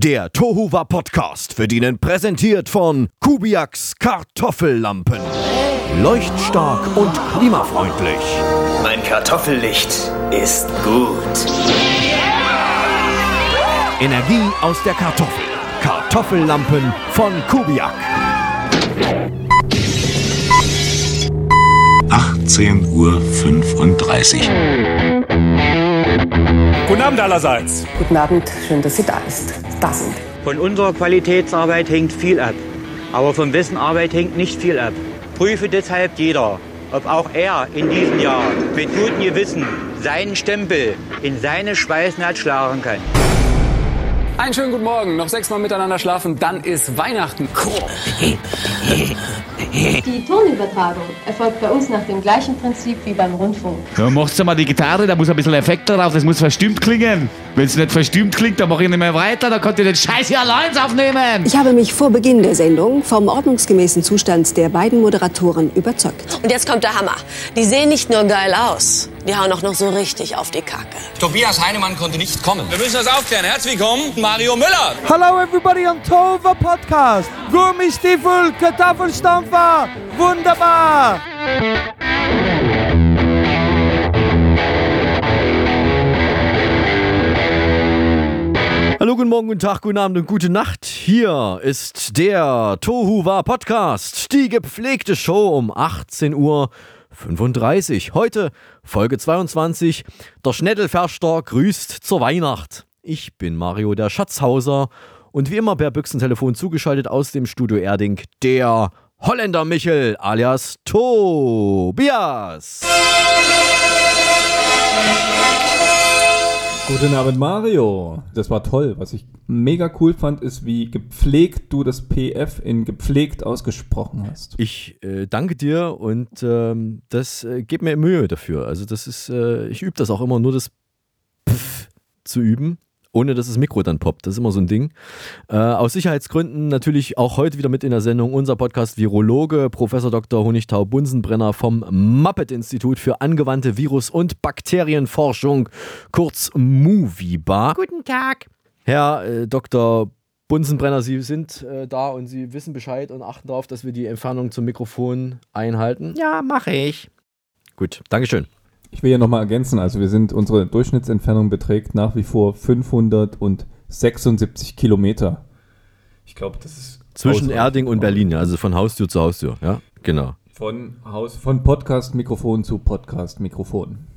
Der Tohuwa Podcast wird Ihnen präsentiert von Kubiaks Kartoffellampen. Leuchtstark und klimafreundlich. Mein Kartoffellicht ist gut. Energie aus der Kartoffel. Kartoffellampen von Kubiak. 18.35 Uhr. Guten Abend allerseits. Guten Abend, schön, dass Sie da, ist, da sind. Von unserer Qualitätsarbeit hängt viel ab. Aber vom Wissenarbeit hängt nicht viel ab. Prüfe deshalb jeder, ob auch er in diesem Jahr mit gutem Gewissen seinen Stempel in seine Schweißnaht schlagen kann. Einen schönen guten Morgen. Noch sechsmal miteinander schlafen, dann ist Weihnachten. Die Tonübertragung erfolgt bei uns nach dem gleichen Prinzip wie beim Rundfunk. Ja, machst du mal die Gitarre, da muss ein bisschen Effekt drauf, das muss verstimmt klingen. Wenn es nicht verstimmt klingt, dann mache ich nicht mehr weiter, dann könnt ihr den Scheiß hier allein aufnehmen. Ich habe mich vor Beginn der Sendung vom ordnungsgemäßen Zustand der beiden Moderatoren überzeugt. Und jetzt kommt der Hammer. Die sehen nicht nur geil aus, die hauen auch noch so richtig auf die Kacke. Tobias Heinemann konnte nicht kommen. Wir müssen das aufklären. Herzlich willkommen, Mario Müller. Hello everybody on Tova Podcast. Gummistiefel, Kartoffelstampfer. Wunderbar. Hallo, guten Morgen, guten Tag, guten Abend und gute Nacht. Hier ist der Tohuwa Podcast, die gepflegte Show um 18 Uhr 35. Heute Folge 22. Der Schnettelverster grüßt zur Weihnacht. Ich bin Mario der Schatzhauser und wie immer per Büchsentelefon zugeschaltet aus dem Studio Erding der Holländer Michel alias Tobias. Guten Abend, Mario. Das war toll. Was ich mega cool fand, ist, wie gepflegt du das PF in gepflegt ausgesprochen hast. Ich äh, danke dir und ähm, das äh, gibt mir Mühe dafür. Also das ist, äh, ich übe das auch immer, nur das Pff zu üben ohne dass das Mikro dann poppt. Das ist immer so ein Ding. Äh, aus Sicherheitsgründen natürlich auch heute wieder mit in der Sendung unser Podcast Virologe, Professor Dr. Honigtau Bunsenbrenner vom Muppet-Institut für angewandte Virus- und Bakterienforschung, kurz MovieBar. Guten Tag. Herr äh, Dr. Bunsenbrenner, Sie sind äh, da und Sie wissen Bescheid und achten darauf, dass wir die Entfernung zum Mikrofon einhalten. Ja, mache ich. Gut, Dankeschön. Ich will ja nochmal ergänzen, also wir sind, unsere Durchschnittsentfernung beträgt nach wie vor 576 Kilometer. Ich glaube, das ist. Zwischen Erding und Berlin, ja, also von Haustür zu Haustür, ja, genau. Von Haus, von Podcast-Mikrofon zu Podcast-Mikrofon.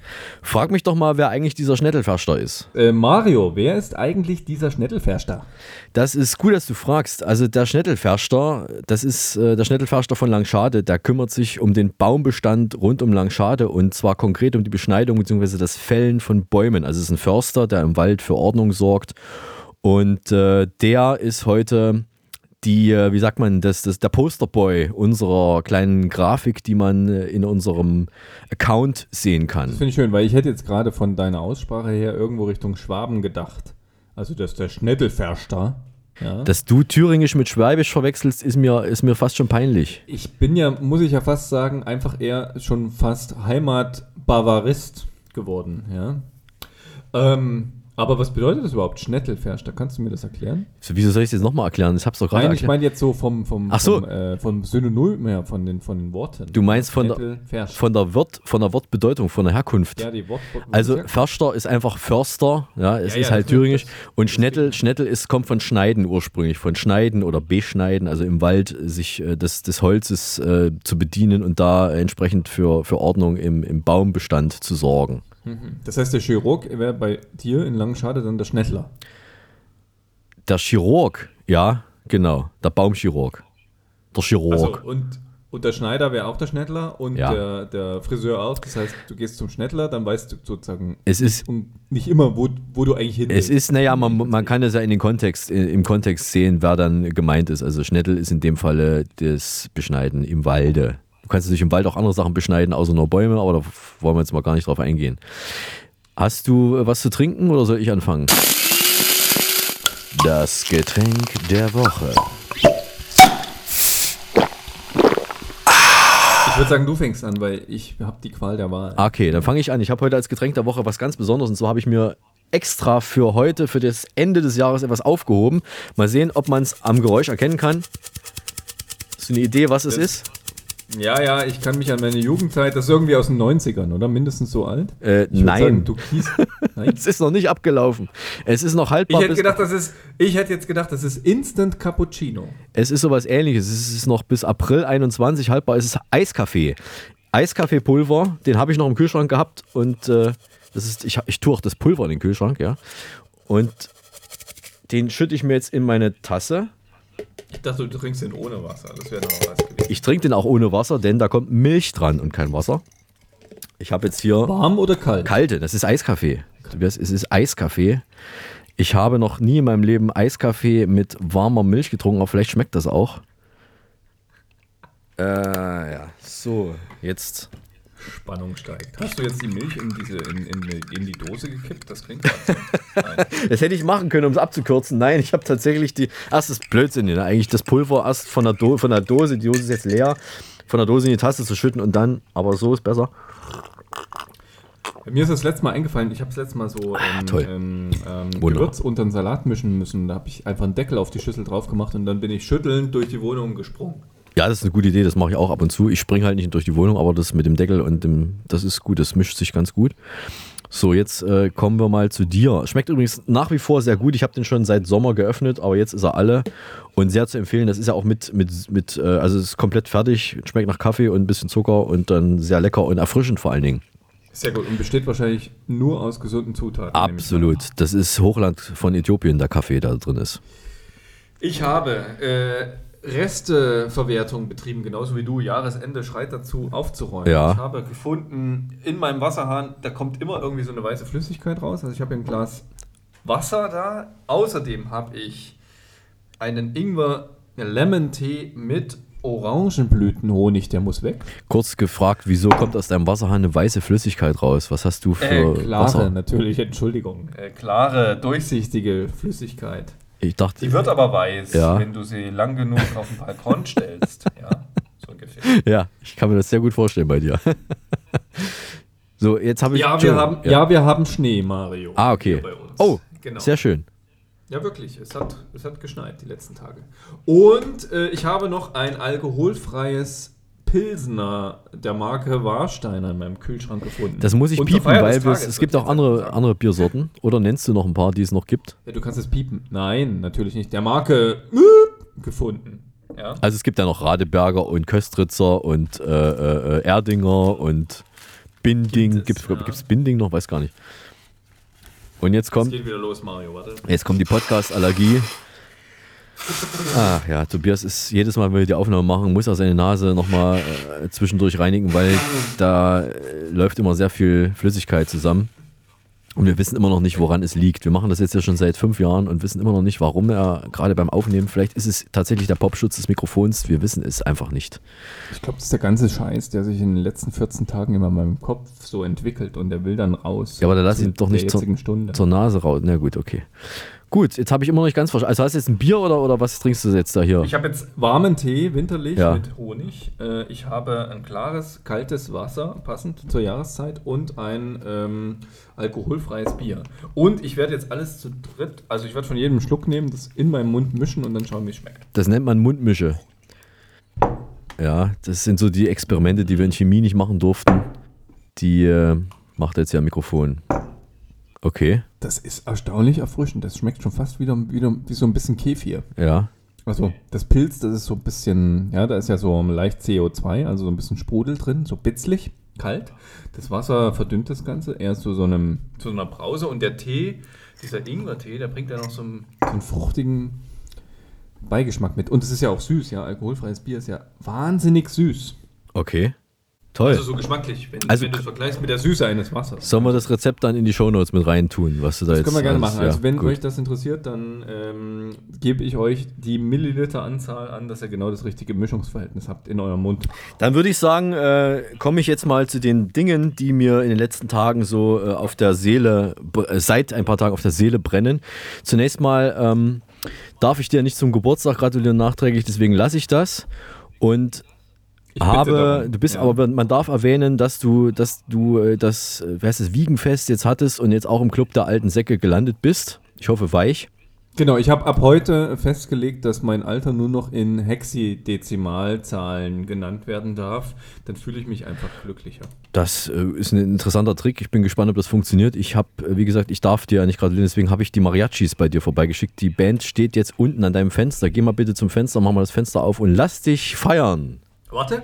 Frag mich doch mal, wer eigentlich dieser Schnettelverster ist. Äh, Mario, wer ist eigentlich dieser Schnettelverster? Das ist gut, dass du fragst. Also der Schnettelverster, das ist äh, der Schnettelverster von Langschade, der kümmert sich um den Baumbestand rund um Langschade und zwar konkret um die Beschneidung bzw. das Fällen von Bäumen. Also es ist ein Förster, der im Wald für Ordnung sorgt und äh, der ist heute die, wie sagt man, das, das, der Posterboy unserer kleinen Grafik, die man in unserem Account sehen kann. Das finde ich schön, weil ich hätte jetzt gerade von deiner Aussprache her irgendwo Richtung Schwaben gedacht. Also das ist der Schnettelverster. Ja. Dass du Thüringisch mit Schwäbisch verwechselst, ist mir, ist mir fast schon peinlich. Ich bin ja, muss ich ja fast sagen, einfach eher schon fast Heimat-Bavarist geworden, ja. Ähm, aber was bedeutet das überhaupt, Schnettelverster? Kannst du mir das erklären? So, wieso soll ich das jetzt nochmal erklären? Ich hab's doch gerade Nein, ich meine jetzt so vom, vom, Ach so. vom, äh, vom Synonym her, von den, von den Worten. Du meinst von der, von, der Wort, von der Wortbedeutung, von der Herkunft. Ja, die Wort, also Förster ist einfach Förster, ja, es ja, ist ja, halt thüringisch. Und Schnettel, Schnettel ist, kommt von Schneiden ursprünglich, von Schneiden oder Beschneiden, also im Wald sich äh, des, des Holzes äh, zu bedienen und da entsprechend für, für Ordnung im, im Baumbestand zu sorgen. Das heißt, der Chirurg wäre bei dir in Langenschade dann der Schnettler. Der Chirurg, ja, genau. Der Baumchirurg. Der Chirurg. Also, und, und der Schneider wäre auch der Schnettler und Ja. der, der Friseur auch. Das heißt, du gehst zum Schnettler, dann weißt du sozusagen Es ist- und nicht immer, wo, wo du eigentlich hin Es willst. ist, naja, man, man kann es ja in den Kontext, in- im Kontext sehen, wer dann gemeint ist. Also Schnettel ist in dem Falle das Beschneiden im Walde. Du kannst natürlich im Wald auch andere Sachen beschneiden, außer nur Bäume, aber da wollen wir jetzt mal gar nicht drauf eingehen. Hast du äh, was zu trinken oder soll ich anfangen? Das Getränk der Woche. Ich würde sagen, du fängst an, weil ich habe die Qual der Wahl. Okay, dann fange ich an. Ich habe heute als Getränk der Woche was ganz Besonderes und zwar habe ich mir extra für heute, für das Ende des Jahres etwas aufgehoben. Mal sehen, ob man es am Geräusch erkennen kann. Hast du eine Idee, was es ist? Ja, ja, ich kann mich an meine Jugendzeit, das ist irgendwie aus den 90ern, oder? Mindestens so alt? Äh, Ich nein. Sagen, du kies, nein. Es ist noch nicht abgelaufen. Es ist noch Ich haltbar. hätte, bis- gedacht, das ist, ich hätte jetzt gedacht, das ist Instant Cappuccino. Es ist sowas ähnliches. Es ist noch bis April 21 haltbar. Es ist Eiskaffee. Eiskaffeepulver, den habe ich noch im Kühlschrank gehabt und äh, das ist, ich, ich tue auch das Pulver in den Kühlschrank, ja. Und den schütte ich mir jetzt in meine Tasse. Ich dachte, du trinkst den ohne Wasser. Das wäre noch was gewesen. Ich trinke den auch ohne Wasser, denn da kommt Milch dran und kein Wasser. Ich habe jetzt hier. Warm oder kalt? Kalte, das ist Eiskaffee. Es ist Eiskaffee. Ich habe noch nie in meinem Leben Eiskaffee mit warmer Milch getrunken, aber vielleicht schmeckt das auch. Äh, ja. So, jetzt. Spannung steigt. Hast du jetzt die Milch in, diese, in, in, in die Dose gekippt? Das klingt. Das hätte ich machen können, um es abzukürzen. Nein, ich habe tatsächlich die. Erst das Blödsinn, ne? eigentlich das Pulver erst von der, Do von der Dose, die Dose ist jetzt leer, von der Dose in die Tasse zu schütten und dann, aber so ist besser. Mir ist das letzte Mal eingefallen, ich habe das letzte Mal so ähm, toll. ähm, ähm. Gewürz unter den Salat mischen müssen. Da habe ich einfach einen Deckel auf die Schüssel drauf gemacht und dann bin ich schüttelnd durch die Wohnung gesprungen. Ja, das ist eine gute Idee, das mache ich auch ab und zu. Ich springe halt nicht durch die Wohnung, aber das mit dem Deckel und dem, das ist gut, das mischt sich ganz gut. So, jetzt äh, kommen wir mal zu dir. Schmeckt übrigens nach wie vor sehr gut. Ich habe den schon seit Sommer geöffnet, aber jetzt ist er alle und sehr zu empfehlen. Das ist ja auch mit, mit, mit äh, also es ist komplett fertig, schmeckt nach Kaffee und ein bisschen Zucker und dann sehr lecker und erfrischend vor allen Dingen. Sehr gut und besteht wahrscheinlich nur aus gesunden Zutaten. Absolut. Das ist Hochland von Äthiopien, der Kaffee da drin ist. Ich habe äh, Resteverwertung betrieben, genauso wie du. Jahresende schreit dazu, aufzuräumen. Ja. Ich habe gefunden, in meinem Wasserhahn, da kommt immer irgendwie so eine weiße Flüssigkeit raus. Also ich habe hier ein Glas Wasser da. Außerdem habe ich einen Ingwer Lemon Tee mit Orangenblütenhonig, der muss weg. Kurz gefragt, wieso kommt aus deinem Wasserhahn eine weiße Flüssigkeit raus? Was hast du für Äh, klare, Wasser? natürlich, Entschuldigung. Äh, klare, durchsichtige Flüssigkeit. Ich dachte, Die wird aber weiß, Ja. wenn du sie lang genug auf den Balkon stellst. Ja, so ungefähr. Ja, ich kann mir das sehr gut vorstellen bei dir. so, jetzt habe ich. Ja, wir haben, ja. wir haben Schnee, Mario. Ah, okay. Hier bei uns. Oh, Genau. sehr schön. Ja, wirklich. Es hat, es hat geschneit die letzten Tage. Und äh, ich habe noch ein alkoholfreies Pilsner der Marke Warsteiner in meinem Kühlschrank gefunden. Das muss ich Und piepen, weil es gibt auch andere, andere Biersorten. Oder nennst du noch ein paar, die es noch gibt? Ja, du kannst es piepen. Nein, natürlich nicht. Der Marke äh, gefunden. Ja. Also es gibt ja noch Radeberger und Köstritzer und äh, äh, Erdinger und Binding. Gibt es Binding noch? Weiß gar nicht. Und jetzt kommt, geht wieder los, Mario. Warte. jetzt kommt die Podcast-Allergie. Ach ja, Tobias ist jedes Mal, wenn wir die Aufnahme machen, muss er seine Nase nochmal äh, zwischendurch reinigen, weil da äh, läuft immer sehr viel Flüssigkeit zusammen. Und wir wissen immer noch nicht, woran es liegt. Wir machen das jetzt ja schon seit fünf Jahren und wissen immer noch nicht, warum er gerade beim Aufnehmen, vielleicht ist es tatsächlich der Popschutz des Mikrofons, wir wissen es einfach nicht. Ich glaube, das ist der ganze Scheiß, der sich in den letzten 14 Tagen immer in meinem Kopf so entwickelt und der will dann raus. Ja, aber dann lass ihn doch nicht zur, zur Nase raus. Na gut, okay. Gut, jetzt habe ich immer noch nicht ganz verstanden. Also hast du jetzt ein Bier oder, oder was trinkst du jetzt da hier? Ich habe jetzt warmen Tee, winterlich, Ja. mit Honig. Äh, ich habe ein klares, kaltes Wasser, passend zur Jahreszeit, und ein ähm, alkoholfreies Bier. Und ich werde jetzt alles zu dritt, also ich werde von jedem Schluck nehmen, das in meinem Mund mischen und dann schauen, wie es schmeckt. Das nennt man Mundmische. Ja, das sind so die Experimente, die wir in Chemie nicht machen durften. Die äh, macht jetzt ja ein Mikrofon. Okay, Das ist erstaunlich erfrischend. Das schmeckt schon fast wieder, wieder wie so ein bisschen Kefir. ja. Also das Pilz, das ist so ein bisschen, ja, da ist ja so leicht CO2, also so ein bisschen Sprudel drin, so bitzlig, kalt. Das Wasser verdünnt das Ganze eher zu so einem, zu so einer Brause und der Tee, dieser Ingwer-Tee, der bringt ja noch so einen, so einen fruchtigen Beigeschmack mit. Und es ist ja auch süß, ja, alkoholfreies Bier ist ja wahnsinnig süß. Okay. Toll. Also so geschmacklich, wenn, Also wenn du es vergleichst mit der Süße eines Wassers. Sollen wir das Rezept dann in die Shownotes mit rein tun, was du da Das jetzt können wir gerne alles- machen. Also ja, wenn gut. euch das interessiert, dann ähm, gebe ich euch die Milliliteranzahl an, dass ihr genau das richtige Mischungsverhältnis habt in eurem Mund. Dann würde ich sagen, äh, komme ich jetzt mal zu den Dingen, die mir in den letzten Tagen so äh, auf der Seele, äh, seit ein paar Tagen auf der Seele brennen. Zunächst mal ähm, darf ich dir nicht zum Geburtstag gratulieren nachträglich, deswegen lasse ich das. Und habe, darum, du bist ja. aber, man darf erwähnen, dass du, dass du äh, das, äh, wie heißt es, Wiegenfest jetzt hattest und jetzt auch im Club der alten Säcke gelandet bist. Ich hoffe weich. Genau, ich habe ab heute festgelegt, dass mein Alter nur noch in Hexadezimalzahlen genannt werden darf. Dann fühle ich mich einfach glücklicher. Das äh, ist ein interessanter Trick. Ich bin gespannt, ob das funktioniert. Ich habe, wie gesagt, ich darf dir ja nicht gratulieren, deswegen habe ich die Mariachis bei dir vorbeigeschickt. Die Band steht jetzt unten an deinem Fenster. Geh mal bitte zum Fenster, mach mal das Fenster auf und lass dich feiern. Warte,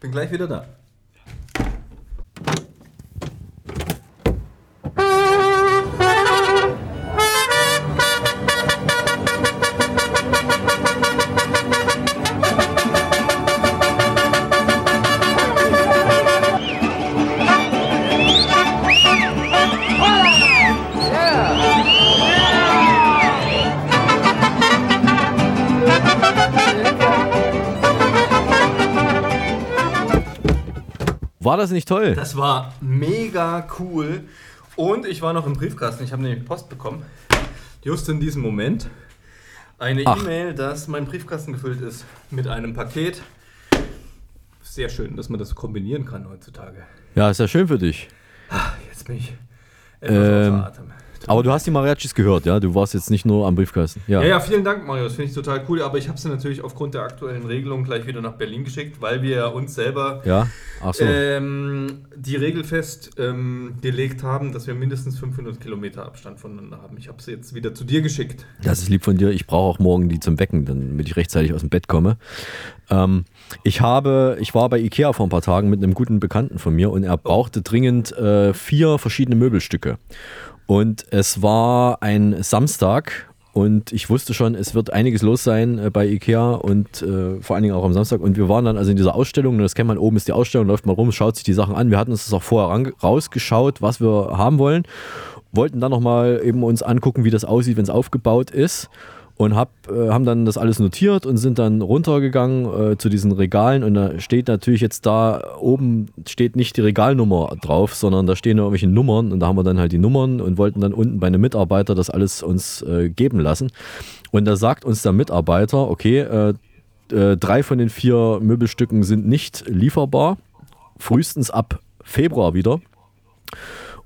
bin gleich wieder da. War das nicht toll? Das war mega cool. Und ich war noch im Briefkasten. Ich habe nämlich Post bekommen. Just in diesem Moment. Eine Ach. E-Mail, dass mein Briefkasten gefüllt ist mit einem Paket. Sehr schön, dass man das kombinieren kann heutzutage. Ja, ist ja schön für dich. Jetzt bin ich etwas Ähm, außer Atem. Aber du hast die Mariachis gehört, ja? Du warst jetzt nicht nur am Briefkasten. Ja. Ja, ja, vielen Dank, Mario. Das finde ich total cool. Aber ich habe sie natürlich aufgrund der aktuellen Regelung gleich wieder nach Berlin geschickt, weil wir uns selber Ja? So. ähm, die Regel festgelegt ähm, gelegt haben, dass wir mindestens 500 Kilometer Abstand voneinander haben. Ich habe sie jetzt wieder zu dir geschickt. Das ist lieb von dir. Ich brauche auch morgen die zum Wecken, damit ich rechtzeitig aus dem Bett komme. Ähm, ich habe, ich war bei Ikea vor ein paar Tagen mit einem guten Bekannten von mir und er brauchte dringend äh, vier verschiedene Möbelstücke. Und es war ein Samstag und ich wusste schon, es wird einiges los sein äh, bei Ikea und äh, vor allen Dingen auch am Samstag. Und wir waren dann also in dieser Ausstellung, das kennt man, oben ist die Ausstellung, läuft mal rum, schaut sich die Sachen an. Wir hatten uns das auch vorher rausgeschaut, was wir haben wollen. Wollten dann nochmal eben uns angucken, wie das aussieht, wenn es aufgebaut ist. Und hab, äh, haben dann das alles notiert und sind dann runtergegangen äh, zu diesen Regalen. Und da steht natürlich jetzt da oben steht nicht die Regalnummer drauf, sondern da stehen irgendwelche Nummern. Und da haben wir dann halt die Nummern und wollten dann unten bei einem Mitarbeiter das alles uns äh, geben lassen. Und da sagt uns der Mitarbeiter, okay, äh, äh, drei von den vier Möbelstücken sind nicht lieferbar. Frühestens ab Februar wieder.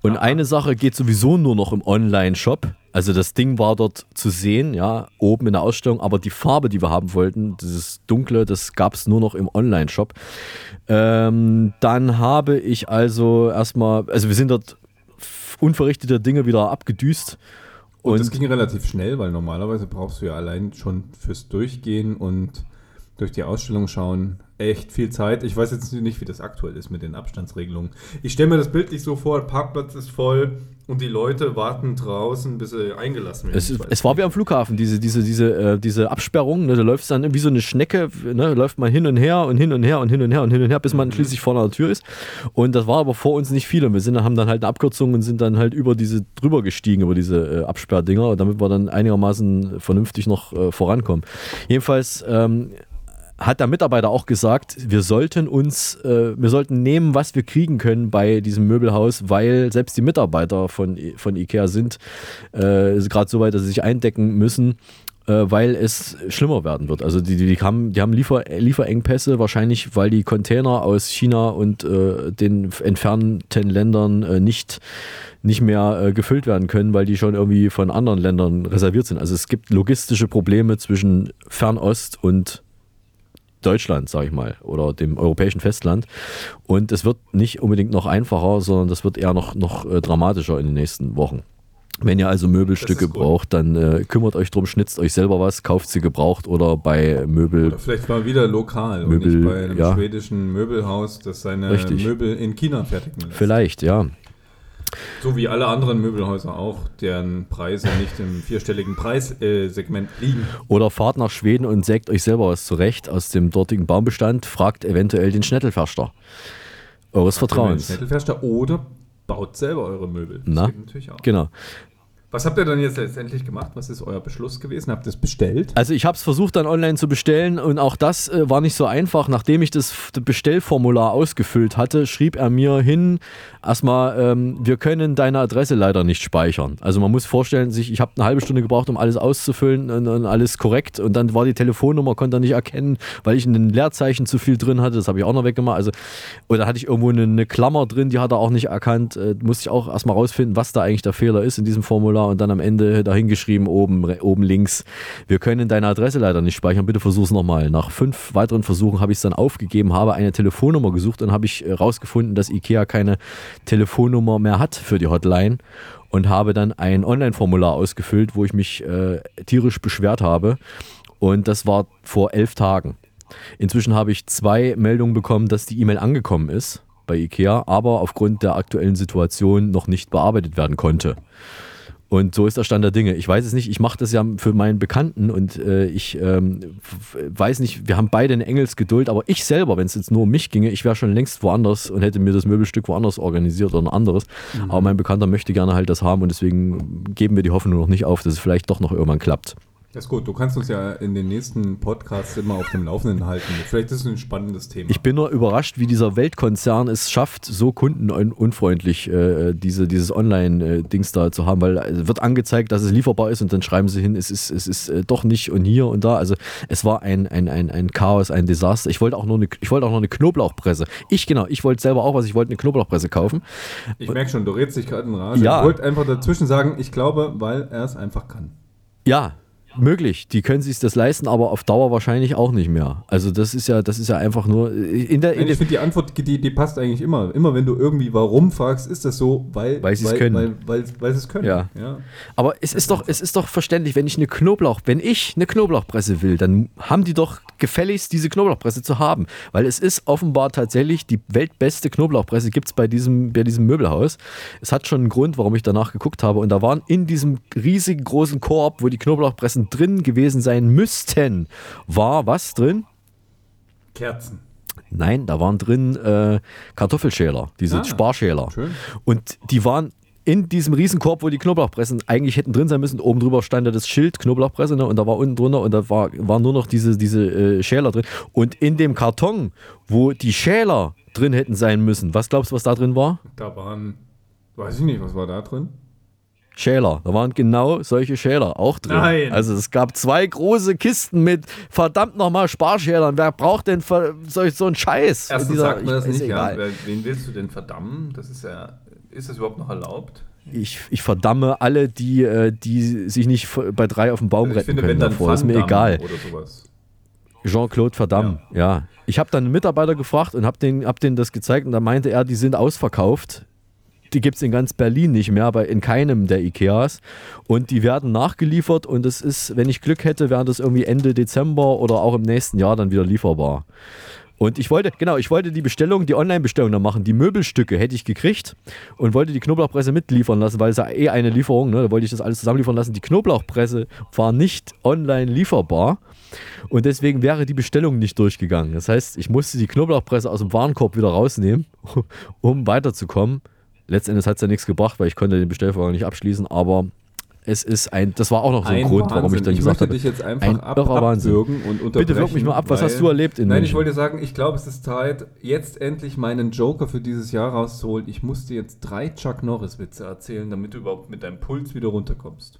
Und eine Sache geht sowieso nur noch im Online-Shop. Also das Ding war dort zu sehen, ja, oben in der Ausstellung, aber die Farbe, die wir haben wollten, dieses dunkle, das gab es nur noch im Online-Shop. Ähm, dann habe ich also erstmal, also wir sind dort unverrichtete Dinge wieder abgedüst. Und das ging relativ schnell, weil normalerweise brauchst du ja allein schon fürs Durchgehen und durch die Ausstellung schauen echt viel Zeit. Ich weiß jetzt nicht, wie das aktuell ist mit den Abstandsregelungen. Ich stelle mir das bildlich so vor, der Parkplatz ist voll und die Leute warten draußen, bis sie eingelassen werden. Es, es war wie am Flughafen, diese, diese, diese, äh, diese Absperrung. Ne, da läufst dann wie so eine Schnecke, ne, läuft man hin und her und hin und her und hin und her und hin und her, bis man schließlich vor einer Tür ist. Und das war aber vor uns nicht viel. Und wir sind, haben dann halt eine Abkürzung und sind dann halt über diese drüber gestiegen, über diese äh, Absperrdinger, damit wir dann einigermaßen vernünftig noch äh, vorankommen. Jedenfalls ähm, hat der Mitarbeiter auch gesagt, wir sollten uns, äh, wir sollten nehmen, was wir kriegen können bei diesem Möbelhaus, weil selbst die Mitarbeiter von, von Ikea sind äh, gerade so weit, dass sie sich eindecken müssen, äh, weil es schlimmer werden wird. Also die, die, die haben, die haben Liefer, Lieferengpässe, wahrscheinlich weil die Container aus China und äh, den entfernten Ländern äh, nicht nicht mehr äh, gefüllt werden können, weil die schon irgendwie von anderen Ländern reserviert sind. Also es gibt logistische Probleme zwischen Fernost und Deutschland, sage ich mal, oder dem europäischen Festland. Und es wird nicht unbedingt noch einfacher, sondern das wird eher noch, noch äh, dramatischer in den nächsten Wochen. Wenn ihr also Möbelstücke braucht, dann äh, kümmert euch drum, schnitzt euch selber was, kauft sie gebraucht oder bei Möbel. Oder vielleicht mal wieder lokal Möbel, und nicht bei einem ja. schwedischen Möbelhaus, das seine Richtig. Möbel in China fertigen lässt. Vielleicht, ja. So wie alle anderen Möbelhäuser auch, deren Preise nicht im vierstelligen Preissegment liegen. Oder fahrt nach Schweden und sägt euch selber was zurecht aus dem dortigen Baumbestand, fragt eventuell den Schnettelförster eures Vertrauens. Schnettelfester oder baut selber eure Möbel. Das Na, geht natürlich auch. genau. Was habt ihr dann jetzt letztendlich gemacht? Was ist euer Beschluss gewesen? Habt ihr es bestellt? Also ich habe es versucht dann online zu bestellen und auch das äh, war nicht so einfach. Nachdem ich das Bestellformular ausgefüllt hatte, schrieb er mir hin, erstmal, ähm, wir können deine Adresse leider nicht speichern. Also man muss vorstellen, sich, ich habe eine halbe Stunde gebraucht, um alles auszufüllen und, und alles korrekt und dann war die Telefonnummer, konnte er nicht erkennen, weil ich ein Leerzeichen zu viel drin hatte. Das habe ich auch noch weggemacht. Also, oder hatte ich irgendwo eine, eine Klammer drin, die hat er auch nicht erkannt. Äh, musste ich auch erstmal rausfinden, was da eigentlich der Fehler ist in diesem Formular und dann am Ende dahingeschrieben, oben, oben links, wir können deine Adresse leider nicht speichern, bitte versuch's nochmal. Nach fünf weiteren Versuchen habe ich es dann aufgegeben, habe eine Telefonnummer gesucht und habe ich herausgefunden, dass IKEA keine Telefonnummer mehr hat für die Hotline und habe dann ein Online-Formular ausgefüllt, wo ich mich äh, tierisch beschwert habe und das war vor elf Tagen. Inzwischen habe ich zwei Meldungen bekommen, dass die E-Mail angekommen ist bei IKEA, aber aufgrund der aktuellen Situation noch nicht bearbeitet werden konnte. Und so ist der Stand der Dinge. Ich weiß es nicht, ich mache das ja für meinen Bekannten und äh, ich ähm, weiß nicht, wir haben beide eine Engelsgeduld, aber ich selber, wenn es jetzt nur um mich ginge, ich wäre schon längst woanders und hätte mir das Möbelstück woanders organisiert oder ein anderes. Mhm. Aber mein Bekannter möchte gerne halt das haben und deswegen geben wir die Hoffnung noch nicht auf, dass es vielleicht doch noch irgendwann klappt. Das ist gut. Du kannst uns ja in den nächsten Podcasts immer auf dem Laufenden halten. Vielleicht ist es ein spannendes Thema. Ich bin nur überrascht, wie dieser Weltkonzern es schafft, so kundenunfreundlich äh, diese, dieses Online-Dings da zu haben, weil es wird angezeigt, dass es lieferbar ist und dann schreiben sie hin, es ist, es ist äh, doch nicht und hier und da. Also es war ein, ein, ein, ein Chaos, ein Desaster. Ich wollte auch nur eine, ich wollte auch noch eine Knoblauchpresse. Ich genau, ich wollte selber auch was, ich wollte eine Knoblauchpresse kaufen. Ich merke schon, du redest dich gerade in Rage. Ja. Ich wollte einfach dazwischen sagen, ich glaube, weil er es einfach kann. Ja, möglich. Die können sich das leisten, aber auf Dauer wahrscheinlich auch nicht mehr. Also das ist ja, das ist ja einfach nur in der, in ich finde die Antwort, die, die passt eigentlich immer. Immer wenn du irgendwie warum fragst, ist das so, weil, Weil sie es können. Weil, weil, weil sie es können. Ja. ja. Aber es ist doch, es ist doch verständlich, wenn ich eine Knoblauch, wenn ich eine Knoblauchpresse will, dann haben die doch gefälligst diese Knoblauchpresse zu haben. Weil es ist offenbar tatsächlich die weltbeste Knoblauchpresse gibt es bei diesem, bei diesem Möbelhaus. Es hat schon einen Grund, warum ich danach geguckt habe. Und da waren in diesem riesigen großen Korb, wo die Knoblauchpressen drin gewesen sein müssten, war was drin? Kerzen. Nein, da waren drin äh, Kartoffelschäler, diese Ah, Sparschäler. schön. Und die waren in diesem Riesenkorb, wo die Knoblauchpressen eigentlich hätten drin sein müssen. Oben drüber stand ja das Schild Knoblauchpresse ne? und da war unten drunter und da war, waren nur noch diese, diese äh, Schäler drin. Und in dem Karton, wo die Schäler drin hätten sein müssen, was glaubst du, was da drin war? Da waren, weiß ich nicht, was war da drin? Schäler. Da waren genau solche Schäler auch drin. Nein. Also es gab zwei große Kisten mit verdammt nochmal Sparschälern. Wer braucht denn solch, so einen Scheiß? Erstens dieser- sagt man das nicht, ja. egal. Wer- Wen willst du denn verdammen? Das ist ja, ist das überhaupt noch erlaubt? Ich, ich verdamme alle, die, äh, die sich nicht bei drei auf den Baum ich retten finde, können wenn dann davor. Ist mir egal. Jean-Claude Verdamm, ja. Ich habe dann einen Mitarbeiter gefragt und habe den, hab denen das gezeigt und da meinte er, die sind ausverkauft. Die gibt es in ganz Berlin nicht mehr, aber in keinem der Ikeas. Und die werden nachgeliefert und es ist, wenn ich Glück hätte, wäre das irgendwie Ende Dezember oder auch im nächsten Jahr dann wieder lieferbar. Und ich wollte, genau, ich wollte die Bestellung, die Online-Bestellung dann machen. Die Möbelstücke hätte ich gekriegt und wollte die Knoblauchpresse mitliefern lassen, weil es ja eh eine Lieferung, ne? Da wollte ich das alles zusammenliefern lassen. Die Knoblauchpresse war nicht online lieferbar und deswegen wäre die Bestellung nicht durchgegangen. Das heißt, ich musste die Knoblauchpresse aus dem Warenkorb wieder rausnehmen, um weiterzukommen. Letztendlich hat es ja nichts gebracht, weil ich konnte den Bestellvorgang nicht abschließen, aber es ist ein, das war auch noch so ein, Ein Grund, warum ich Wahnsinn. dann ich gesagt möchte habe, dich jetzt einfach ein ab, Wahnsinn. abwürgen und unterbrechen. Bitte wirk mich mal ab, was hast du erlebt in Nein, München? ich wollte sagen, ich glaube, es ist Zeit, jetzt endlich meinen Joker für dieses Jahr rauszuholen. Ich musste jetzt drei Chuck Norris-Witze erzählen, damit du überhaupt mit deinem Puls wieder runterkommst.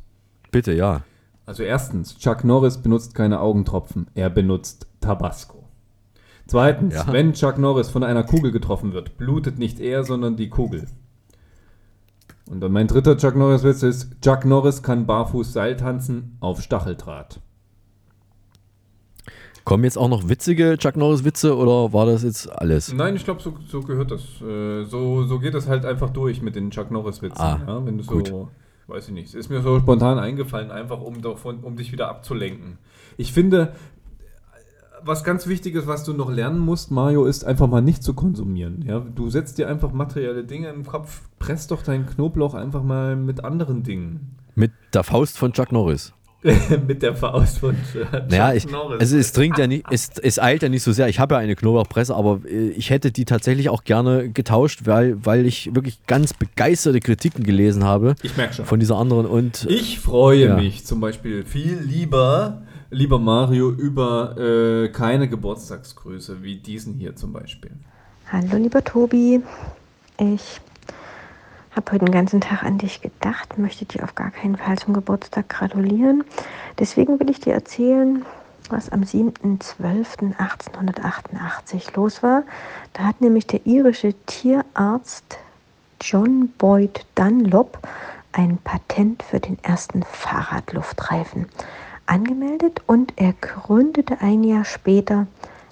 Bitte, ja. Also erstens, Chuck Norris benutzt keine Augentropfen, er benutzt Tabasco. Zweitens, Ja. wenn Chuck Norris von einer Kugel getroffen wird, blutet nicht er, sondern die Kugel. Und dann mein dritter Chuck Norris Witz ist, Chuck Norris kann barfuß Seil tanzen auf Stacheldraht. Kommen jetzt auch noch witzige Chuck Norris-Witze oder war das jetzt alles? Nein, ich glaube, so, so gehört das. Äh, So, so geht das halt einfach durch mit den Chuck Norris Witzen. Ah, ja? Wenn du gut. so, weiß ich nicht, es ist mir so spontan eingefallen, einfach um, davon, um dich wieder abzulenken. Ich finde, was ganz wichtig ist, was du noch lernen musst, Mario, ist einfach mal nicht zu konsumieren. Ja? Du setzt dir einfach materielle Dinge im Kopf, presst doch deinen Knoblauch einfach mal mit anderen Dingen. Mit der Faust von Chuck Norris. Mit der Faust von Naja, ich, also es dringt ja nicht, es, es eilt ja nicht so sehr. Ich habe ja eine Knoblauchpresse, aber äh, ich hätte die tatsächlich auch gerne getauscht, weil, weil ich wirklich ganz begeisterte Kritiken gelesen habe. Ich merk schon. Von dieser anderen und. Ich freue Ja. mich zum Beispiel viel lieber, lieber Mario, über äh, keine Geburtstagsgrüße wie diesen hier zum Beispiel. Hallo lieber Tobi, ich habe heute den ganzen Tag an dich gedacht, möchte dir auf gar keinen Fall zum Geburtstag gratulieren. Deswegen will ich dir erzählen, was am 7.12.1888 los war. Da hat nämlich der irische Tierarzt John Boyd Dunlop ein Patent für den ersten Fahrradluftreifen angemeldet und er gründete ein Jahr später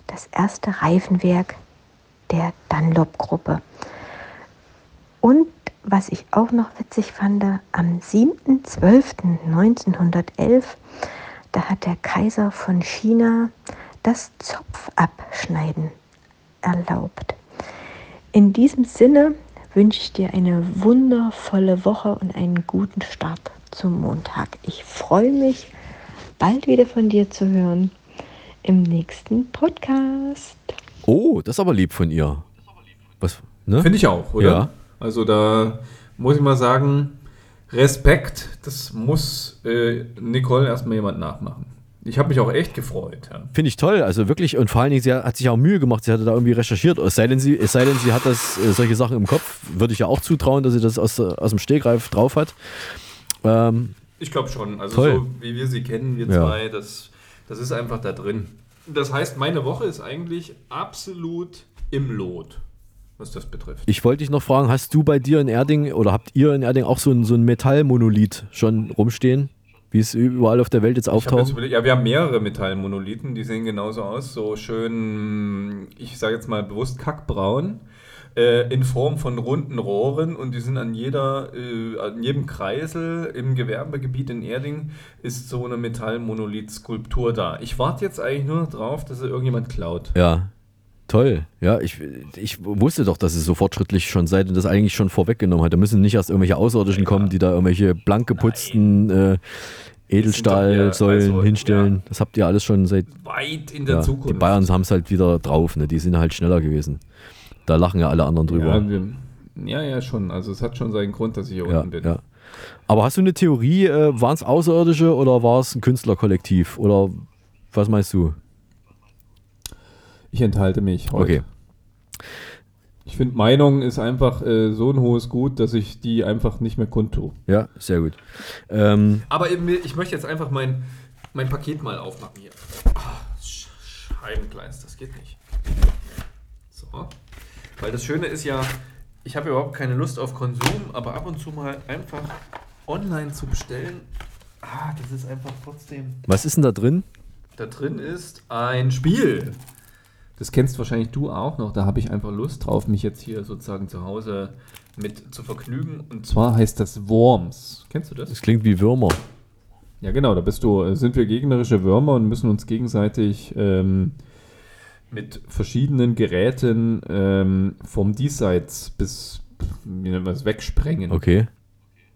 das erste Reifenwerk der Dunlop-Gruppe. Und was ich auch noch witzig fand, am 7.12.1911, da hat der Kaiser von China das Zopfabschneiden erlaubt. In diesem Sinne wünsche ich dir eine wundervolle Woche und einen guten Start zum Montag. Ich freue mich, bald wieder von dir zu hören im nächsten Podcast. Oh, das ist aber lieb von ihr. Was? Ne? Finde ich auch, oder? Ja. Also da muss ich mal sagen, Respekt, das muss äh, Nicole erstmal jemand nachmachen. Ich habe mich auch echt gefreut. Ja. Finde ich toll, also wirklich und vor allen Dingen, sie hat sich auch Mühe gemacht, sie hatte da irgendwie recherchiert. Es sei denn, sie, es sei denn, sie hat das, äh, solche Sachen im Kopf, würde ich ja auch zutrauen, dass sie das aus, aus dem Stegreif drauf hat. Ähm, Ich glaube schon. Also Toll. so wie wir sie kennen, wir Ja. zwei, das, das ist einfach da drin. Das heißt, meine Woche ist eigentlich absolut im Lot, was das betrifft. ich wollte dich noch fragen, hast du bei dir in Erding oder habt ihr in Erding auch so ein, so ein Metallmonolith schon rumstehen, wie es überall auf der Welt jetzt jetzt auftaucht? überlegt, ja, wir haben mehrere Metallmonolithen, die sehen genauso aus, so schön, ich sage jetzt mal bewusst kackbraun, äh, in Form von runden Rohren und die sind an jeder, äh, an jedem Kreisel im Gewerbegebiet in Erding ist so eine Metallmonolith-Skulptur da. Ich warte jetzt eigentlich nur noch drauf, dass sie irgendjemand klaut. Ja, toll. Ja, ich, ich wusste doch, dass ihr so fortschrittlich schon seid und das eigentlich schon vorweggenommen hat. Da müssen nicht erst irgendwelche Außerirdischen kommen, die da irgendwelche blank geputzten äh, Edelstahlsäulen also, hinstellen. Das habt ihr alles schon seit Weit in der ja, Zukunft. Die Bayern haben es halt wieder drauf, ne? Die sind halt schneller gewesen. Da lachen ja alle anderen drüber. Ja, wir, ja, ja, schon. Also es hat schon seinen Grund, dass ich hier Ja, unten bin. ja. Aber hast du eine Theorie, äh, waren es Außerirdische oder war es ein Künstlerkollektiv? Oder was meinst du? Ich enthalte mich heute. Okay. Ich finde, Meinung ist einfach äh, so ein hohes Gut, dass ich die einfach nicht mehr kundtue. Ja, sehr gut. Ähm, Aber eben, ich möchte jetzt einfach mein, mein Paket mal aufmachen hier. Ah, Sch- Scheibengleis, das geht nicht. So. Weil das Schöne ist ja, ich habe überhaupt keine Lust auf Konsum, aber ab und zu mal einfach online zu bestellen, ah, das ist einfach trotzdem. was ist denn da drin? Da drin ist ein Spiel. Das kennst wahrscheinlich du auch noch. Da habe ich einfach Lust drauf, mich jetzt hier sozusagen zu Hause mit zu vergnügen. Und zwar heißt das Worms. Kennst du das? Das klingt wie Würmer. Ja, genau. Da bist du, äh, sind wir gegnerische Würmer und müssen uns gegenseitig ähm, mit verschiedenen Geräten ähm, vom Diesseits bis wie nennt man das, wegsprengen. Okay.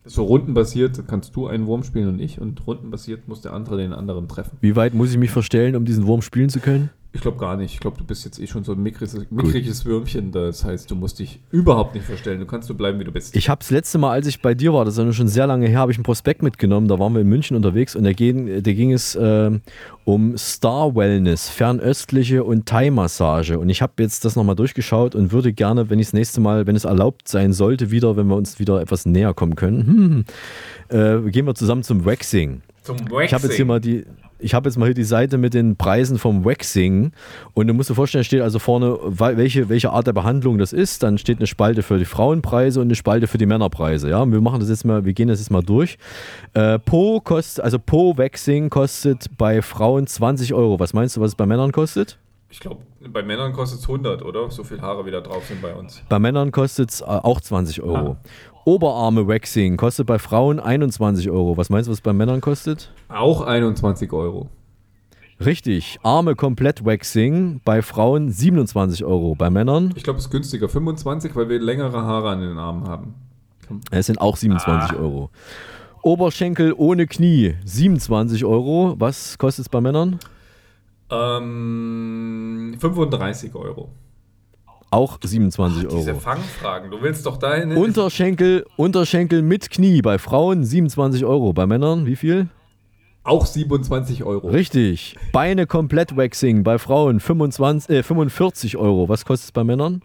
So rundenbasiert kannst du einen Wurm spielen und ich und rundenbasiert muss der andere den anderen treffen. Wie weit muss ich mich verstellen, um diesen Wurm spielen zu können? Ich glaube gar nicht. Ich glaube, du bist jetzt eh schon so ein mickriges, mickriges Würmchen. Das heißt, du musst dich überhaupt nicht verstellen. Du kannst so bleiben, wie du bist. Ich habe das letzte Mal, als ich bei dir war, das ist ja schon sehr lange her, habe ich einen Prospekt mitgenommen. Da waren wir in München unterwegs und da ging, da ging es ähm, um Star Wellness, fernöstliche und Thai-Massage. Und ich habe jetzt das nochmal durchgeschaut und würde gerne, wenn ich das nächste Mal, wenn es erlaubt sein sollte, wieder, wenn wir uns wieder etwas näher kommen können, hm, äh, gehen wir zusammen zum Waxing. Zum Ich habe jetzt hier mal die, ich habe jetzt mal hier die Seite mit den Preisen vom Waxing und du musst dir vorstellen, steht also vorne, welche, welche Art der Behandlung das ist. Dann steht eine Spalte für die Frauenpreise und eine Spalte für die Männerpreise. Ja, und wir machen das jetzt mal, wir gehen das jetzt mal durch. Äh, Po kostet, also Po Waxing kostet bei Frauen 20 Euro. Was meinst du, was es bei Männern kostet? Ich glaube, bei Männern kostet es 100, oder? So viel Haare wieder drauf sind bei uns. Bei Männern kostet es äh, auch 20 Euro. Oberarme Waxing kostet bei Frauen 21 Euro. Was meinst du, was es bei Männern kostet? Auch 21 Euro. Richtig. Arme komplett Waxing bei Frauen 27 Euro. Bei Männern Ich glaube, es ist günstiger. 25, weil wir längere Haare an den Armen haben. es sind auch 27 Euro. Oberschenkel ohne Knie 27 Euro. Was kostet es bei Männern? Ähm, 35 Euro. Auch 27 Ach, diese Euro. Fangfragen. Du willst doch dahin. Unterschenkel, Unterschenkel mit Knie bei Frauen 27 Euro. Bei Männern wie viel? Auch 27 Euro. Richtig. Beine komplett Waxing bei Frauen 25, äh, 45 Euro. Was kostet es bei Männern?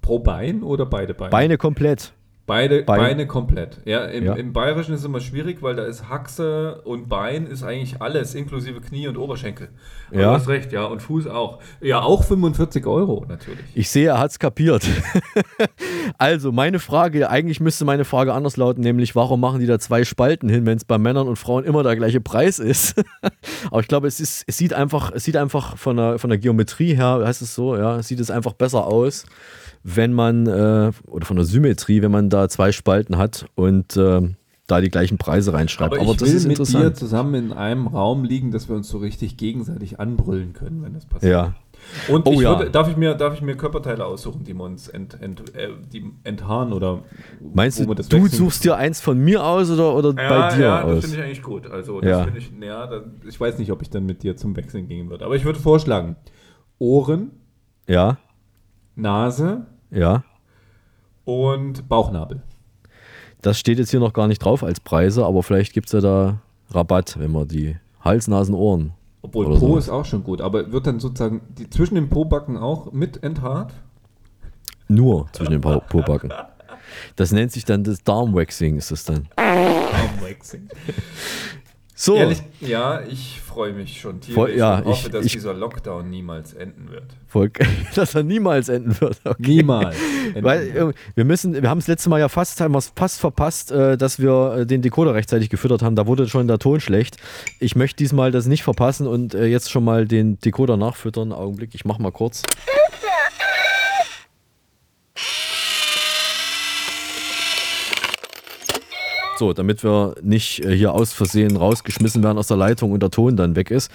Pro Bein oder beide Beine? Beine komplett. Beide Bein. Beine komplett. Ja im, Ja. im Bayerischen ist es immer schwierig, weil da ist Haxe und Bein ist eigentlich alles, inklusive Knie und Oberschenkel. Aber Ja. Du hast recht, ja. Und Fuß auch. Ja, auch 45 Euro natürlich. Ich sehe, er hat es kapiert. also, meine Frage, eigentlich müsste meine Frage anders lauten, nämlich, warum machen die da zwei Spalten hin, wenn es bei Männern und Frauen immer der gleiche Preis ist? Aber ich glaube, es, ist, es sieht einfach, es sieht einfach von der, von der Geometrie her, heißt es so, ja, sieht es einfach besser aus, wenn man, äh, oder von der Symmetrie, wenn man da zwei Spalten hat und äh, da die gleichen Preise reinschreibt. Aber, Aber, ich das will ist mit dir zusammen in einem Raum liegen, dass wir uns so richtig gegenseitig anbrüllen können, wenn das passiert. Ja. Und Oh ich ja. würde, darf, ich mir, darf ich mir Körperteile aussuchen, die wir uns ent, ent, äh, die enthaaren oder Meinst du, das du wechseln? suchst dir eins von mir aus oder, oder ja, bei dir ja, das aus? finde ich eigentlich gut. Also das Ja. finde ich, ja, das, ich weiß nicht, ob ich dann mit dir zum Wechseln gehen würde. Aber ich würde vorschlagen, Ohren, Ja, Nase ja. und Bauchnabel. Das steht jetzt hier noch gar nicht drauf als Preise, aber vielleicht gibt es ja da Rabatt, wenn man die Hals, Nasen, Ohren. Obwohl Po sowas. ist auch schon gut. Aber wird dann sozusagen die, zwischen den Po-Backen auch mit enthaart? Nur zwischen den Po- Pobacken. Das nennt sich dann das Darmwaxing, ist das dann. Darmwaxing. So. Ehrlich, ja, ich freue mich schon tierisch Voll- ja, und hoffe, ich- dass ich- dieser Lockdown niemals enden wird. Volk, dass er niemals enden wird. Okay. Niemals. Weil äh, wir müssen, wir haben es letzte Mal ja fast, haben fast verpasst, äh, dass wir äh, den Decoder rechtzeitig gefüttert haben. Da wurde schon der Ton schlecht. Ich möchte diesmal das nicht verpassen und äh, jetzt schon mal den Decoder nachfüttern. Augenblick, ich mach mal kurz. So, damit wir nicht äh, hier aus Versehen rausgeschmissen werden aus der Leitung und der Ton dann weg ist.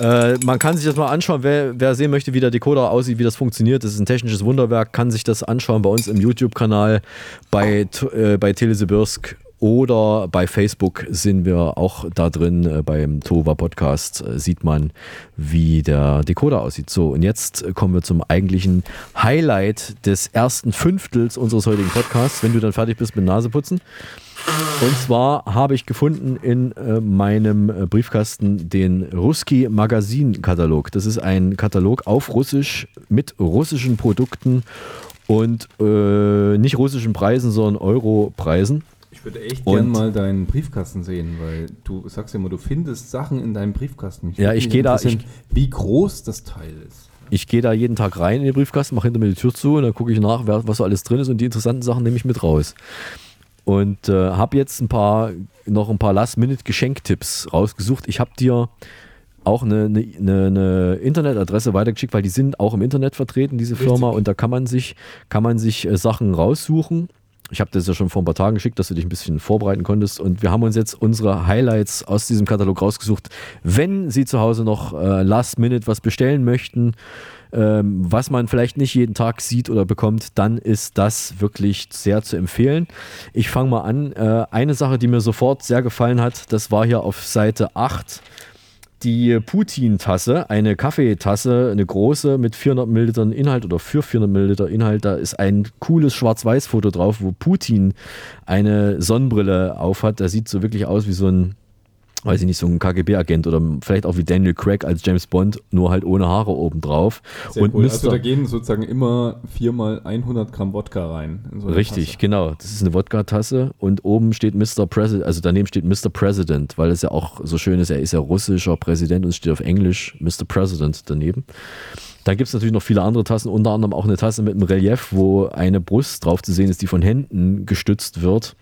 Äh, man kann sich das mal anschauen, wer, wer sehen möchte, wie der Decoder aussieht, wie das funktioniert. Das ist ein technisches Wunderwerk, kann sich das anschauen bei uns im YouTube-Kanal, bei, äh, bei Telesibirsk oder bei Facebook sind wir auch da drin. Äh, beim Tova Podcast äh, sieht man, wie der Decoder aussieht. So, und jetzt kommen wir zum eigentlichen Highlight des ersten Fünftels unseres heutigen Podcasts, wenn du dann fertig bist mit Naseputzen. Und zwar habe ich gefunden in äh, meinem Briefkasten den Ruski Magazin Katalog. Das ist ein Katalog auf Russisch mit russischen Produkten und äh, nicht russischen Preisen, sondern Euro-Preisen. Ich würde echt Und- gern mal deinen Briefkasten sehen, weil du sagst ja immer, du findest Sachen in deinem Briefkasten. Mich Ja, ich gehe da- interessieren, Wie groß das Teil ist. Ich gehe da jeden Tag rein in den Briefkasten, mache hinter mir die Tür zu und dann gucke ich nach, was so alles drin ist und die interessanten Sachen nehme ich mit raus. Und äh, habe jetzt ein paar, noch ein paar Last-Minute-Geschenktipps rausgesucht. Ich habe dir auch eine, eine, eine, eine Internetadresse weitergeschickt, weil die sind auch im Internet vertreten, diese Firma, und da kann man sich, kann man sich äh, Sachen raussuchen. Ich habe das ja schon vor ein paar Tagen geschickt, dass du dich ein bisschen vorbereiten konntest. Und wir haben uns jetzt unsere Highlights aus diesem Katalog rausgesucht. Wenn Sie zu Hause noch äh, Last Minute was bestellen möchten, ähm, was man vielleicht nicht jeden Tag sieht oder bekommt, dann ist das wirklich sehr zu empfehlen. Ich fange mal an. Äh, eine Sache, die mir sofort sehr gefallen hat, das war hier auf Seite 8 die Putin-Tasse, eine Kaffeetasse, eine große mit 400 Millilitern Inhalt oder für 400 Milliliter Inhalt. Da ist ein cooles Schwarz-Weiß-Foto drauf, wo Putin eine Sonnenbrille aufhat. Der sieht so wirklich aus wie so ein, weiß ich nicht, so ein KGB-Agent oder vielleicht auch wie Daniel Craig als James Bond, nur halt ohne Haare obendrauf. Sehr Und cool. Also da gehen sozusagen immer viermal 100 Gramm Wodka rein. in so Richtig, Tasse. genau. Das ist eine Wodka-Tasse und oben steht Mr. President, also daneben steht Mr. President, weil es ja auch so schön ist, er ist ja russischer Präsident und es steht auf Englisch Mr. President daneben. Dann gibt es natürlich noch viele andere Tassen, unter anderem auch eine Tasse mit einem Relief, wo eine Brust drauf zu sehen ist, die von Händen gestützt wird.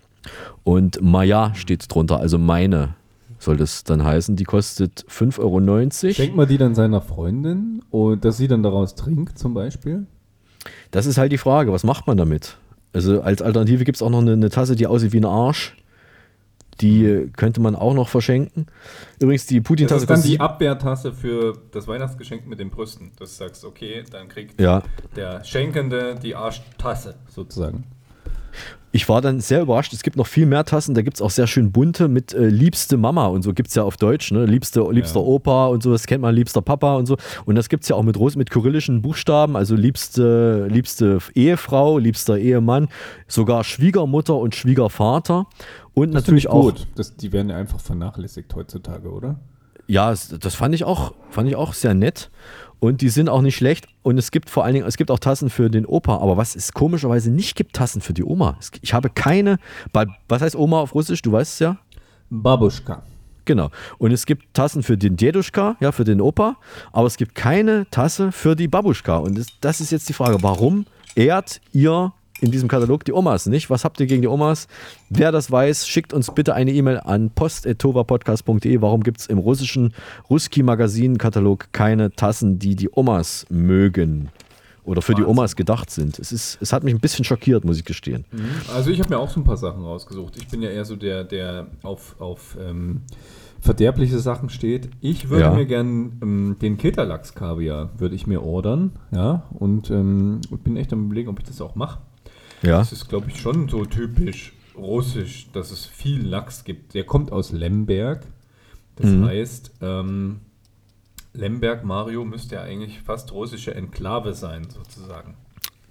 Und Maya steht drunter, also meine soll das dann heißen. Die kostet 5,90 Euro. Schenkt man die dann seiner Freundin und dass sie dann daraus trinkt zum Beispiel? Das ist halt die Frage, was macht man damit? Also als Alternative gibt es auch noch eine, eine Tasse, die aussieht wie ein Arsch. Die könnte man auch noch verschenken. Übrigens, die Das Putin-Tasse ist dann die Abwehrtasse für das Weihnachtsgeschenk mit den Brüsten. Das sagst, okay, dann kriegt Ja. der Schenkende die Arschtasse sozusagen. Ich war dann sehr überrascht. Es gibt noch viel mehr Tassen. Da gibt es auch sehr schön bunte mit äh, liebste Mama und so gibt es ja auf Deutsch. Ne? Liebste, liebster Opa und so, das kennt man, liebster Papa und so. Und das gibt es ja auch mit, Ros- mit kyrillischen Buchstaben. Also liebste, liebste Ehefrau, liebster Ehemann, sogar Schwiegermutter und Schwiegervater. Und Das natürlich auch. gut. Das, die werden ja einfach vernachlässigt heutzutage, oder? Ja, das fand ich auch, fand ich auch sehr nett. Und die sind auch nicht schlecht. Und es gibt vor allen Dingen, es gibt auch Tassen für den Opa. Aber was es komischerweise nicht gibt, Tassen für die Oma. Ich habe keine, was heißt Oma auf Russisch? Du weißt es ja. Babuschka. Genau. Und es gibt Tassen für den Deduschka, ja, für den Opa. Aber es gibt keine Tasse für die Babuschka. Und das, das ist jetzt die Frage, warum ehrt ihr in diesem Katalog die Omas nicht? Was habt ihr gegen die Omas? Wer das weiß, schickt uns bitte eine E-Mail an post.tovapodcast.de. Warum gibt es im russischen Ruski-Magazin-Katalog keine Tassen, die die Omas mögen? Oder für die Omas gedacht sind. Es, ist, es hat mich ein bisschen schockiert, muss ich gestehen. Also ich habe mir auch so ein paar Sachen rausgesucht. Ich bin ja eher so der, der auf, auf ähm, verderbliche Sachen steht. Ich würde Ja. mir gern ähm, den Keterlachs-Kaviar würde ich mir ordern, ja, und ähm, und bin echt am überlegen, ob ich das auch mache. Ja. Das ist, glaube ich, schon so typisch russisch, dass es viel Lachs gibt. Der kommt aus Lemberg. Das Mhm. heißt, ähm, Lemberg, Mario, müsste ja eigentlich fast russische Enklave sein, sozusagen.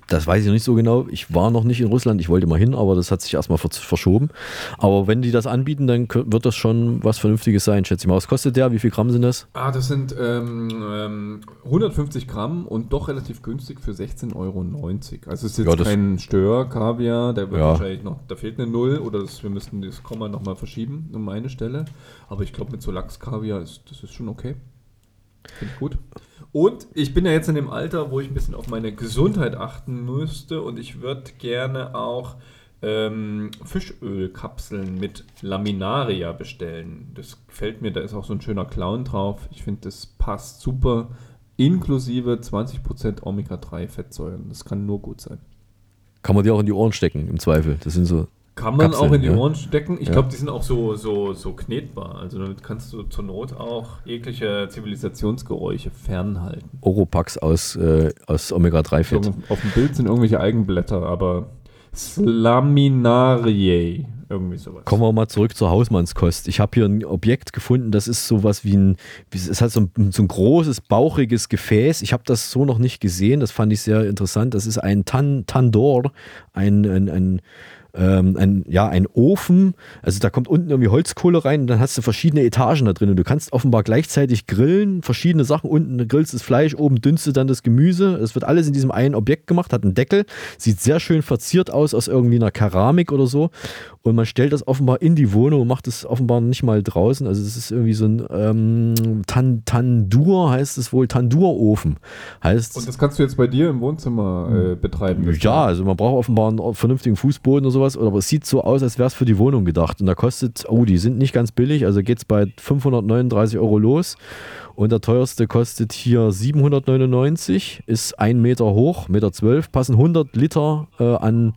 Das weiß ich noch nicht so genau. Ich war noch nicht in Russland. Ich wollte mal hin, aber das hat sich erstmal ver- verschoben. Aber wenn die das anbieten, dann wird das schon was Vernünftiges sein, schätze ich mal. Was kostet der? Wie viel Gramm sind das? Ah, das sind ähm, ähm, 150 Gramm und doch relativ günstig für 16,90 Euro. Also es ist jetzt Ja, kein Stör-Kaviar, der wird Ja. wahrscheinlich noch, da fehlt eine Null oder das, wir müssten das Komma nochmal verschieben um eine Stelle. Aber ich glaube mit so Lachs-Kaviar ist das ist schon okay. Finde ich gut. Und ich bin ja jetzt in dem Alter, wo ich ein bisschen auf meine Gesundheit achten müsste und ich würde gerne auch ähm, Fischölkapseln mit Laminaria bestellen. Das gefällt mir, da ist auch so ein schöner Clown drauf. Ich finde, das passt super. Inklusive 20% Omega-3-Fettsäuren. Das kann nur gut sein. Kann man die auch in die Ohren stecken, im Zweifel. Das sind so. Kann man Kapseln, auch in die. Ohren stecken. Ich Ja. glaube, die sind auch so, so, so knetbar. Also damit kannst du zur Not auch jegliche Zivilisationsgeräusche fernhalten. Oropax aus, äh, aus Omega-3-Fett. So, auf dem Bild sind irgendwelche Eigenblätter, aber Slaminariae, irgendwie sowas. Kommen wir mal zurück zur Hausmannskost. Ich habe hier ein Objekt gefunden, das ist sowas wie ein, es hat so ein, so ein großes, bauchiges Gefäß. Ich habe das so noch nicht gesehen, das fand ich sehr interessant. Das ist ein Tan, Tandor, ein, ein, ein ähm, ein, ja, ein Ofen, also da kommt unten irgendwie Holzkohle rein und dann hast du verschiedene Etagen da drin. Und du kannst offenbar gleichzeitig grillen, verschiedene Sachen, unten grillst das Fleisch, oben dünstet dann das Gemüse, es wird alles in diesem einen Objekt gemacht, hat einen Deckel, sieht sehr schön verziert aus, aus irgendwie einer Keramik oder so und man stellt das offenbar in die Wohnung und macht es offenbar nicht mal draußen, also das ist irgendwie so ein ähm, Tan Tandur heißt es wohl, Tandurofen heißt Und das kannst du jetzt bei dir im Wohnzimmer äh, betreiben. das ja, also man braucht offenbar einen vernünftigen Fußboden oder sowas, aber es sieht so aus, als wäre es für die Wohnung gedacht. Und da kostet, oh, die sind nicht ganz billig, also geht es bei 539 Euro los. Und der teuerste kostet hier 799, ist ein Meter hoch, Meter zwölf, passen 100 Liter äh, an,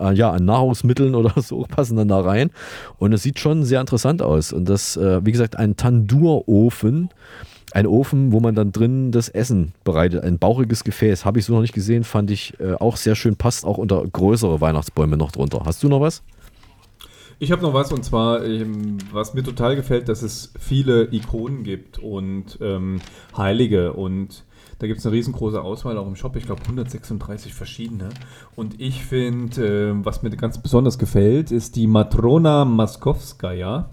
äh, ja, an Nahrungsmitteln oder so, passen dann da rein. Und es sieht schon sehr interessant aus. Und das, äh, wie gesagt, ein Tandurofen. Ein Ofen, wo man dann drin das Essen bereitet. Ein bauchiges Gefäß. Habe ich so noch nicht gesehen, fand ich äh, auch sehr schön. Passt auch unter größere Weihnachtsbäume noch drunter. Hast du noch was? Ich habe noch was und zwar, ähm, was mir total gefällt, dass es viele Ikonen gibt und ähm, Heilige und da gibt es eine riesengroße Auswahl auch im Shop, ich glaube 136 verschiedene. Und ich finde, äh, was mir ganz besonders gefällt, ist die Matrona Maskowskaja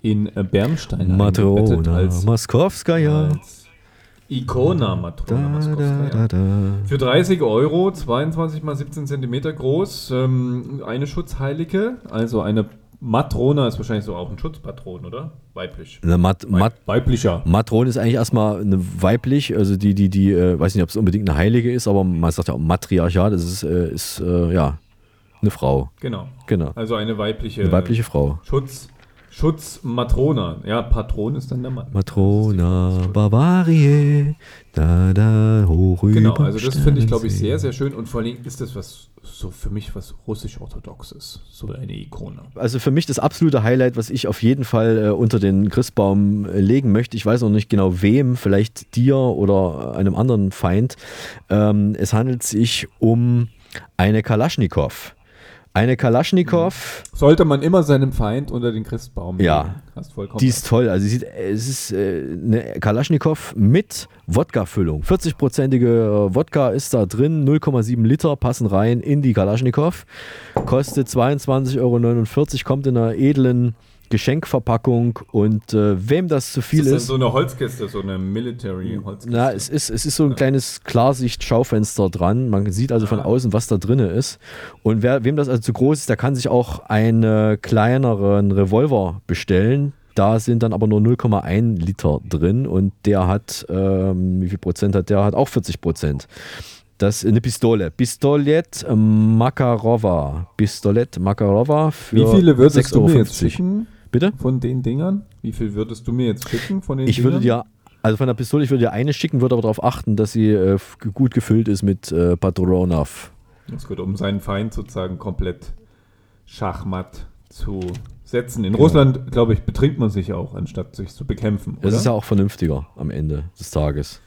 in äh, Bernstein Matrona Maskowskaja. Ikona Matrona Maskowskaja. Für 30 Euro, 22 mal 17 Zentimeter groß, ähm, eine Schutzheilige, also eine Matrona ist wahrscheinlich so auch ein Schutzpatron, oder? Weiblich. Eine Mat Mat weiblicher. Matron ist eigentlich erstmal eine weiblich, also die, die, die, äh, weiß nicht, ob es unbedingt eine Heilige ist, aber man sagt ja auch Matriarchat, das ist, äh, ist äh, ja, eine Frau. Genau. Genau. Also eine weibliche, Eine weibliche Frau. Schutz, Schutzmatrona. Ja, Patron ist dann der Mann. Matrona Bavarie, da, da, hoch Genau, also das finde ich, glaube ich, sehr, sehr schön und vor allem ist das was so für mich was russisch-orthodoxes, so eine Ikone. Also für mich das absolute Highlight, was ich auf jeden Fall äh, unter den Christbaum äh, legen möchte. Ich weiß noch nicht genau wem, vielleicht dir oder einem anderen Feind. Ähm, es handelt sich um eine Kalaschnikow. Eine Kalaschnikow. Sollte man immer seinem Feind unter den Christbaum Ja, legen. Vollkommen die ist toll. Also sie sieht, es ist äh, eine Kalaschnikow mit Wodka-Füllung. 40-prozentige Wodka ist da drin, 0,7 Liter passen rein in die Kalaschnikow. Kostet 22,49 Euro, kommt in einer edlen Geschenkverpackung und äh, wem das zu viel ist. Das ist. ist so eine Holzkiste, so eine Military-Holzkiste. Na, es ist, es ist so ein kleines Klarsicht-Schaufenster dran. Man sieht also von außen, was da drin ist. Und wer, wem das also zu groß ist, der kann sich auch einen kleineren Revolver bestellen. Da sind dann aber nur 0,1 Liter drin und der hat, ähm, wie viel Prozent hat der? Hat auch 40 Prozent. Das ist eine Pistole. Pistolet Makarova. Pistolet Makarova für Wie viele würdest du mir jetzt 6,50 schicken? Bitte? Von den Dingern? Wie viel würdest du mir jetzt schicken von den Ich würde Dingern? dir, also von der Pistole, ich würde dir eine schicken, würde aber darauf achten, dass sie äh, gut gefüllt ist mit äh, Patronov. Das geht um seinen Feind sozusagen komplett Schachmatt zu setzen. In Genau. Russland, glaube ich, betrinkt man sich auch, anstatt sich zu bekämpfen. Das oder? ist ja auch vernünftiger am Ende des Tages.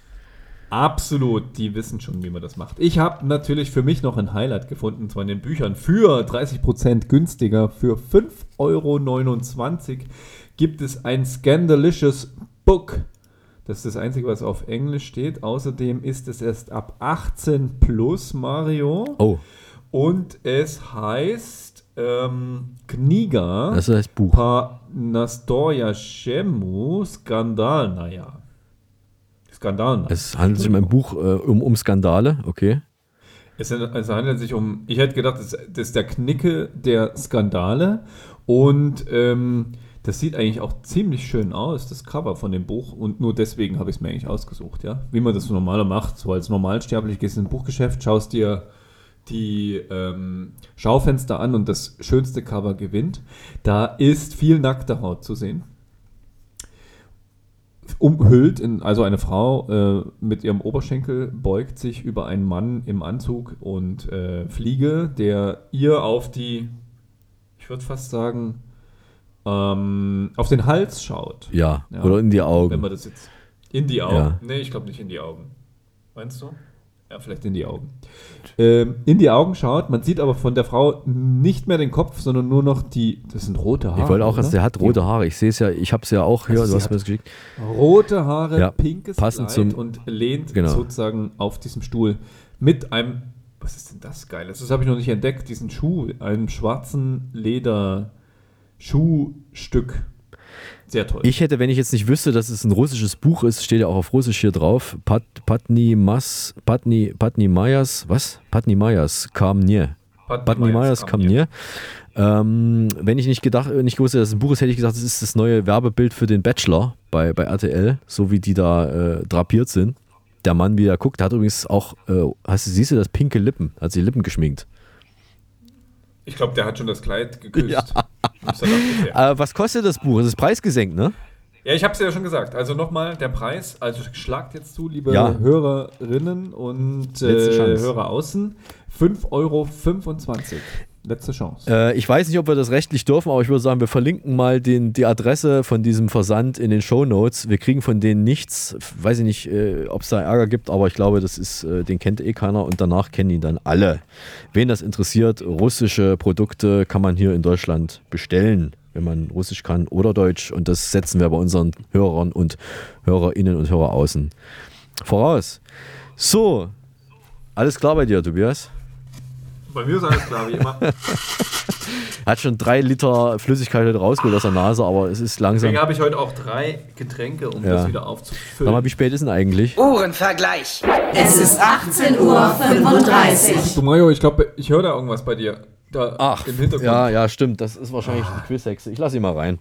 Absolut, die wissen schon, wie man das macht. Ich habe natürlich für mich noch ein Highlight gefunden, und zwar in den Büchern für 30% günstiger. Für 5,29 Euro gibt es ein Scandalicious Book. Das ist das Einzige, was auf Englisch steht. Außerdem ist es erst ab 18 plus Mario. Oh. Und es heißt ähm, Kniga. Das heißt Buch. Pa Nastoja Shemu Skandalnaya. Skandalnaya. Es handelt sich um ein Buch äh, um, um Skandale, okay. Es, es handelt sich um, ich hätte gedacht, das, das ist der Knicke der Skandale und ähm, das sieht eigentlich auch ziemlich schön aus, das Cover von dem Buch und nur deswegen habe ich es mir eigentlich ausgesucht, ja. Wie man das so normaler macht, so als Normalsterblich gehst du in ein Buchgeschäft, schaust dir die ähm, Schaufenster an und das schönste Cover gewinnt. Da ist viel nackte Haut zu sehen. Umhüllt, in, also eine Frau äh, mit ihrem Oberschenkel beugt sich über einen Mann im Anzug und äh, Fliege, der ihr auf die, ich würde fast sagen, ähm, auf den Hals schaut. Ja, oder in die Augen. Wenn man das jetzt in die Augen. Ja. Nee, ich glaube nicht in die Augen. Meinst du? Ja, vielleicht in die Augen. Ähm, in die Augen schaut, man sieht aber von der Frau nicht mehr den Kopf, sondern nur noch die, das sind rote Haare. Ich wollte auch, dass der hat rote Haare. Ich sehe es ja, ich habe es ja auch hier, Also du hast mir das geschickt. Rote Haare, Ja, pinkes passend Kleid zum- und lehnt genau. sozusagen auf diesem Stuhl mit einem, was ist denn das Geiles? Das habe ich noch nicht entdeckt, diesen Schuh, einem schwarzen Leder Schuhstück. Sehr toll. Ich hätte, wenn ich jetzt nicht wüsste, dass es ein russisches Buch ist, steht ja auch auf Russisch hier drauf, Pat, Patni Mas, Patni, Patni Mayas, was? Patni Mayas kam mir. Patni Mayas Mayas kam kam mir. Ähm, wenn ich nicht gedacht, nicht gewusst hätte, dass es ein Buch ist, hätte ich gesagt, das ist das neue Werbebild für den Bachelor bei, bei RTL, so wie die da äh, drapiert sind. Der Mann, wie er guckt, hat übrigens auch, äh, hast du, siehst du das pinke Lippen, hat sie die Lippen geschminkt. Ich glaube, der hat schon das Kleid geküsst. Ja. Äh, was kostet das Buch? Es ist preisgesenkt, ne? Ja, ich habe es ja schon gesagt. Also nochmal der Preis. Also schlagt jetzt zu, liebe Ja. Hörerinnen und äh. Hörer außen. 5,25 Euro. Letzte Chance. Äh, ich weiß nicht, ob wir das rechtlich dürfen, aber ich würde sagen, wir verlinken mal den, die Adresse von diesem Versand in den Show Notes. Wir kriegen von denen nichts. Weiß ich nicht, äh, ob es da Ärger gibt, aber ich glaube, das ist, äh, den kennt eh keiner und danach kennen ihn dann alle. Wen das interessiert, russische Produkte kann man hier in Deutschland bestellen, wenn man Russisch kann oder Deutsch. Und das setzen wir bei unseren Hörern und Hörerinnen und Hörer außen voraus. So, alles klar bei dir, Tobias? Bei mir ist alles klar, wie immer. Hat schon drei Liter Flüssigkeit heute rausgeholt aus der Nase, aber es ist langsam. Deswegen habe ich heute auch drei Getränke, um Ja. das wieder Sag aufzufüllen. mal, wie spät ist denn eigentlich? Uhrenvergleich. Es ist 18.35 Uhr. Du Mario, ich glaube, ich höre da irgendwas bei dir. Da Ach, im Hintergrund. ja, ja, stimmt. Das ist wahrscheinlich die Quizhexe. Ich lasse sie mal rein.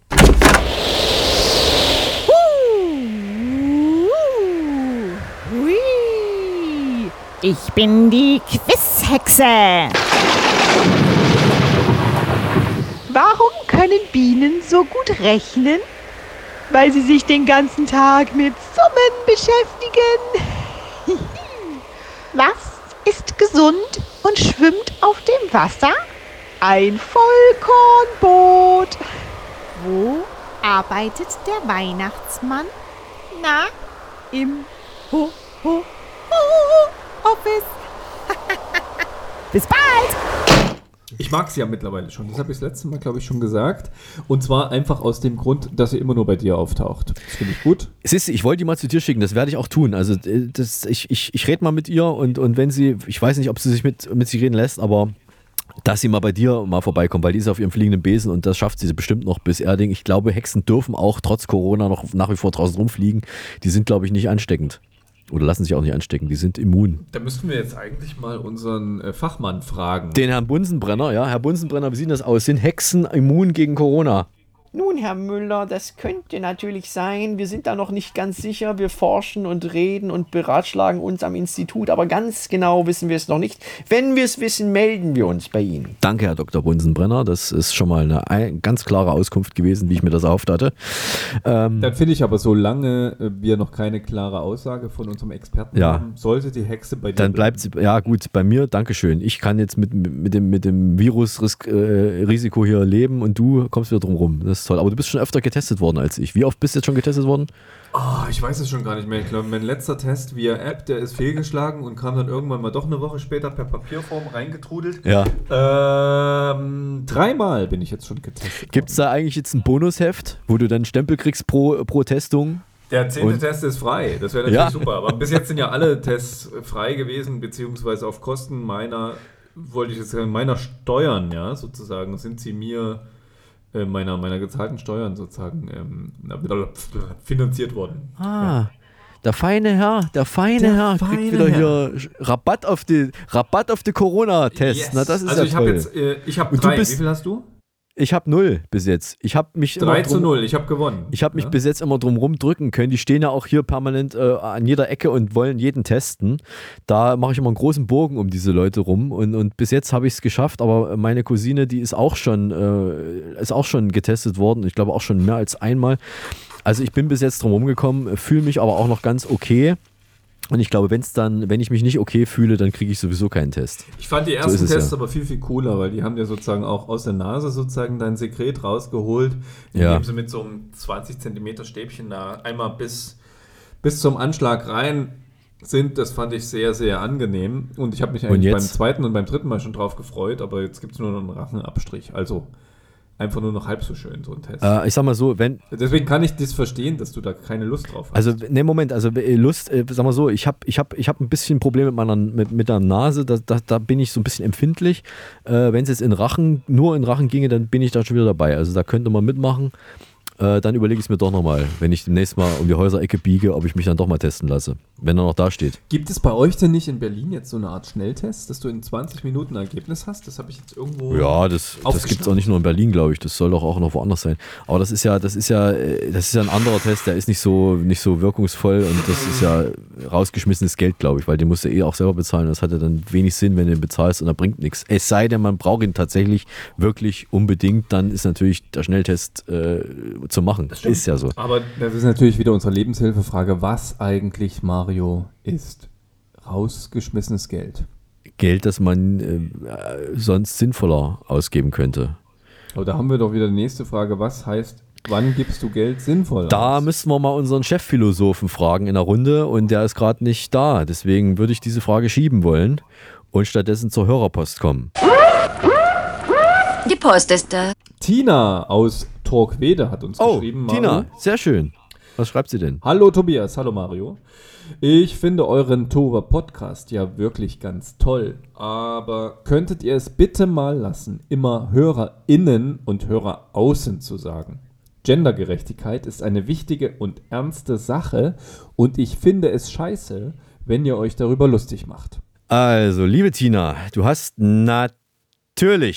Ich bin die Quizhexe. Warum können Bienen so gut rechnen? Weil sie sich den ganzen Tag mit Summen beschäftigen. Was ist gesund und schwimmt auf dem Wasser? Ein Vollkornboot. Wo arbeitet der Weihnachtsmann? Na, im Ho, Ho, Ho Office. Bis bald. Ich mag sie ja mittlerweile schon. Das habe ich das letzte Mal, glaube ich, schon gesagt. Und zwar einfach aus dem Grund, dass sie immer nur bei dir auftaucht. Das finde ich gut. Siehst ich wollte die mal zu dir schicken, das werde ich auch tun. Also äh, das, ich, ich, ich rede mal mit ihr und, und wenn sie, ich weiß nicht, ob sie sich mit, mit sich reden lässt, aber dass sie mal bei dir mal vorbeikommt, weil die ist auf ihrem fliegenden Besen und das schafft sie bestimmt noch bis Erding. Ich glaube, Hexen dürfen auch trotz Corona noch nach wie vor draußen rumfliegen. Die sind, glaube ich, nicht ansteckend. Oder lassen sich auch nicht anstecken, die sind immun. Da müssten wir jetzt eigentlich mal unseren äh, Fachmann fragen. Den Herrn Bunsenbrenner, ja, Herr Bunsenbrenner, wie sieht das aus? Sind Hexen immun gegen Corona? Nun, Herr Müller, das könnte natürlich sein. Wir sind da noch nicht ganz sicher. Wir forschen und reden und beratschlagen uns am Institut, aber ganz genau wissen wir es noch nicht. Wenn wir es wissen, melden wir uns bei Ihnen. Danke, Herr Dr. Bunsenbrenner. Das ist schon mal eine ein, ganz klare Auskunft gewesen, wie ich mir das erhofft hatte. Ähm, Dann finde ich aber, solange äh, wir noch keine klare Aussage von unserem Experten Ja. haben, sollte die Hexe bei dir Dann bleibt sie, ja gut, bei mir, Dankeschön. Ich kann jetzt mit, mit dem, mit dem Virusrisiko hier leben und du kommst wieder drum rum. Das ist toll. Aber du bist schon öfter getestet worden als ich. Wie oft bist du jetzt schon getestet worden? Oh, ich weiß es schon gar nicht mehr. Ich glaube, mein letzter Test via App, der ist fehlgeschlagen und kam dann irgendwann mal doch eine Woche später per Papierform reingetrudelt. Ja. Ähm, dreimal bin ich jetzt schon getestet. Gibt es da eigentlich jetzt ein Bonusheft, wo du dann Stempel kriegst pro, pro Testung? Der zehnte Und- Test ist frei. Das wäre natürlich Ja. super. Aber bis jetzt sind ja alle Tests frei gewesen, beziehungsweise auf Kosten meiner, wollte ich jetzt sagen, meiner Steuern, ja, sozusagen, sind sie mir äh, meiner, meiner gezahlten Steuern sozusagen ähm, na, finanziert worden. Ah. Der feine Herr, der feine Der Herr feine kriegt wieder Herr. hier Rabatt auf die Rabatt auf die Corona-Tests. Yes. Na, das ist also ja ich habe jetzt, äh, ich habe drei. bist- Wie viel hast du? Ich habe null bis jetzt. Ich habe mich 3 immer zu drum- 0, ich habe gewonnen. Ich habe mich Ja. bis jetzt immer drum rumdrücken können. Die stehen ja auch hier permanent äh, an jeder Ecke und wollen jeden testen. Da mache ich immer einen großen Bogen um diese Leute rum. Und, und bis jetzt habe ich es geschafft, aber meine Cousine, die ist auch schon, äh, ist auch schon getestet worden. Ich glaube auch schon mehr als einmal. Also ich bin bis jetzt drum rumgekommen, fühle mich aber auch noch ganz okay. Und ich glaube, wenn es dann, wenn ich mich nicht okay fühle, dann kriege ich sowieso keinen Test. Ich fand die So ersten es Tests ja. aber viel, viel cooler, weil die haben dir sozusagen auch aus der Nase sozusagen dein Sekret rausgeholt, Ja. indem sie mit so einem 20 Zentimeter Stäbchen da einmal bis, bis zum Anschlag rein sind. Das fand ich sehr, sehr angenehm. Und ich habe mich eigentlich beim zweiten und beim dritten Mal schon drauf gefreut, aber jetzt gibt es nur noch einen Rachenabstrich. Also einfach nur noch halb so schön, so ein Test. Äh, ich sag mal so, wenn, Deswegen kann ich das verstehen, dass du da keine Lust drauf hast. Also, ne, Moment, also äh, Lust, äh, sag mal so, ich habe ich hab, ich hab ein bisschen Problem mit meiner mit, mit der Nase, da, da, da bin ich so ein bisschen empfindlich. Äh, Wenn es jetzt in Rachen, nur in Rachen ginge, dann bin ich da schon wieder dabei. Also da könnte man mitmachen. Äh, dann überlege ich es mir doch nochmal, wenn ich demnächst mal um die Häuserecke biege, ob ich mich dann doch mal testen lasse, wenn er noch da steht. Gibt es bei euch denn nicht in Berlin jetzt so eine Art Schnelltest, dass du in 20 Minuten ein Ergebnis hast? Das habe ich jetzt irgendwo. Ja, das, das gibt es auch nicht nur in Berlin, glaube ich. Das soll doch auch noch woanders sein. Aber das ist ja, das ist ja, äh, das ist ja ein anderer Test, der ist nicht so, nicht so wirkungsvoll und das ist ja rausgeschmissenes Geld, glaube ich, weil den musst du eh auch selber bezahlen. Das hat ja dann wenig Sinn, wenn du den bezahlst und er bringt nichts. Es sei denn, man braucht ihn tatsächlich wirklich unbedingt, dann ist natürlich der Schnelltest äh, zu machen. Ist ja so. Aber das ist natürlich wieder unsere Lebenshilfefrage, was eigentlich Mario ist. Rausgeschmissenes Geld. Geld, das man äh, sonst sinnvoller ausgeben könnte. Aber da haben wir doch wieder die nächste Frage, was heißt, wann gibst du Geld sinnvoll Da aus? müssten wir mal unseren Chefphilosophen fragen in der Runde und der ist gerade nicht da. Deswegen würde ich diese Frage schieben wollen und stattdessen zur Hörerpost kommen. Die Post ist da. Tina aus Torquede hat uns Oh, geschrieben. Tina, sehr schön. Was schreibt sie denn? Hallo Tobias, hallo Mario. Ich finde euren Tova Podcast ja wirklich ganz toll, aber könntet ihr es bitte mal lassen, immer HörerInnen und HörerAußen zu sagen? Gendergerechtigkeit ist eine wichtige und ernste Sache und ich finde es scheiße, wenn ihr euch darüber lustig macht. Also, liebe Tina, du hast natürlich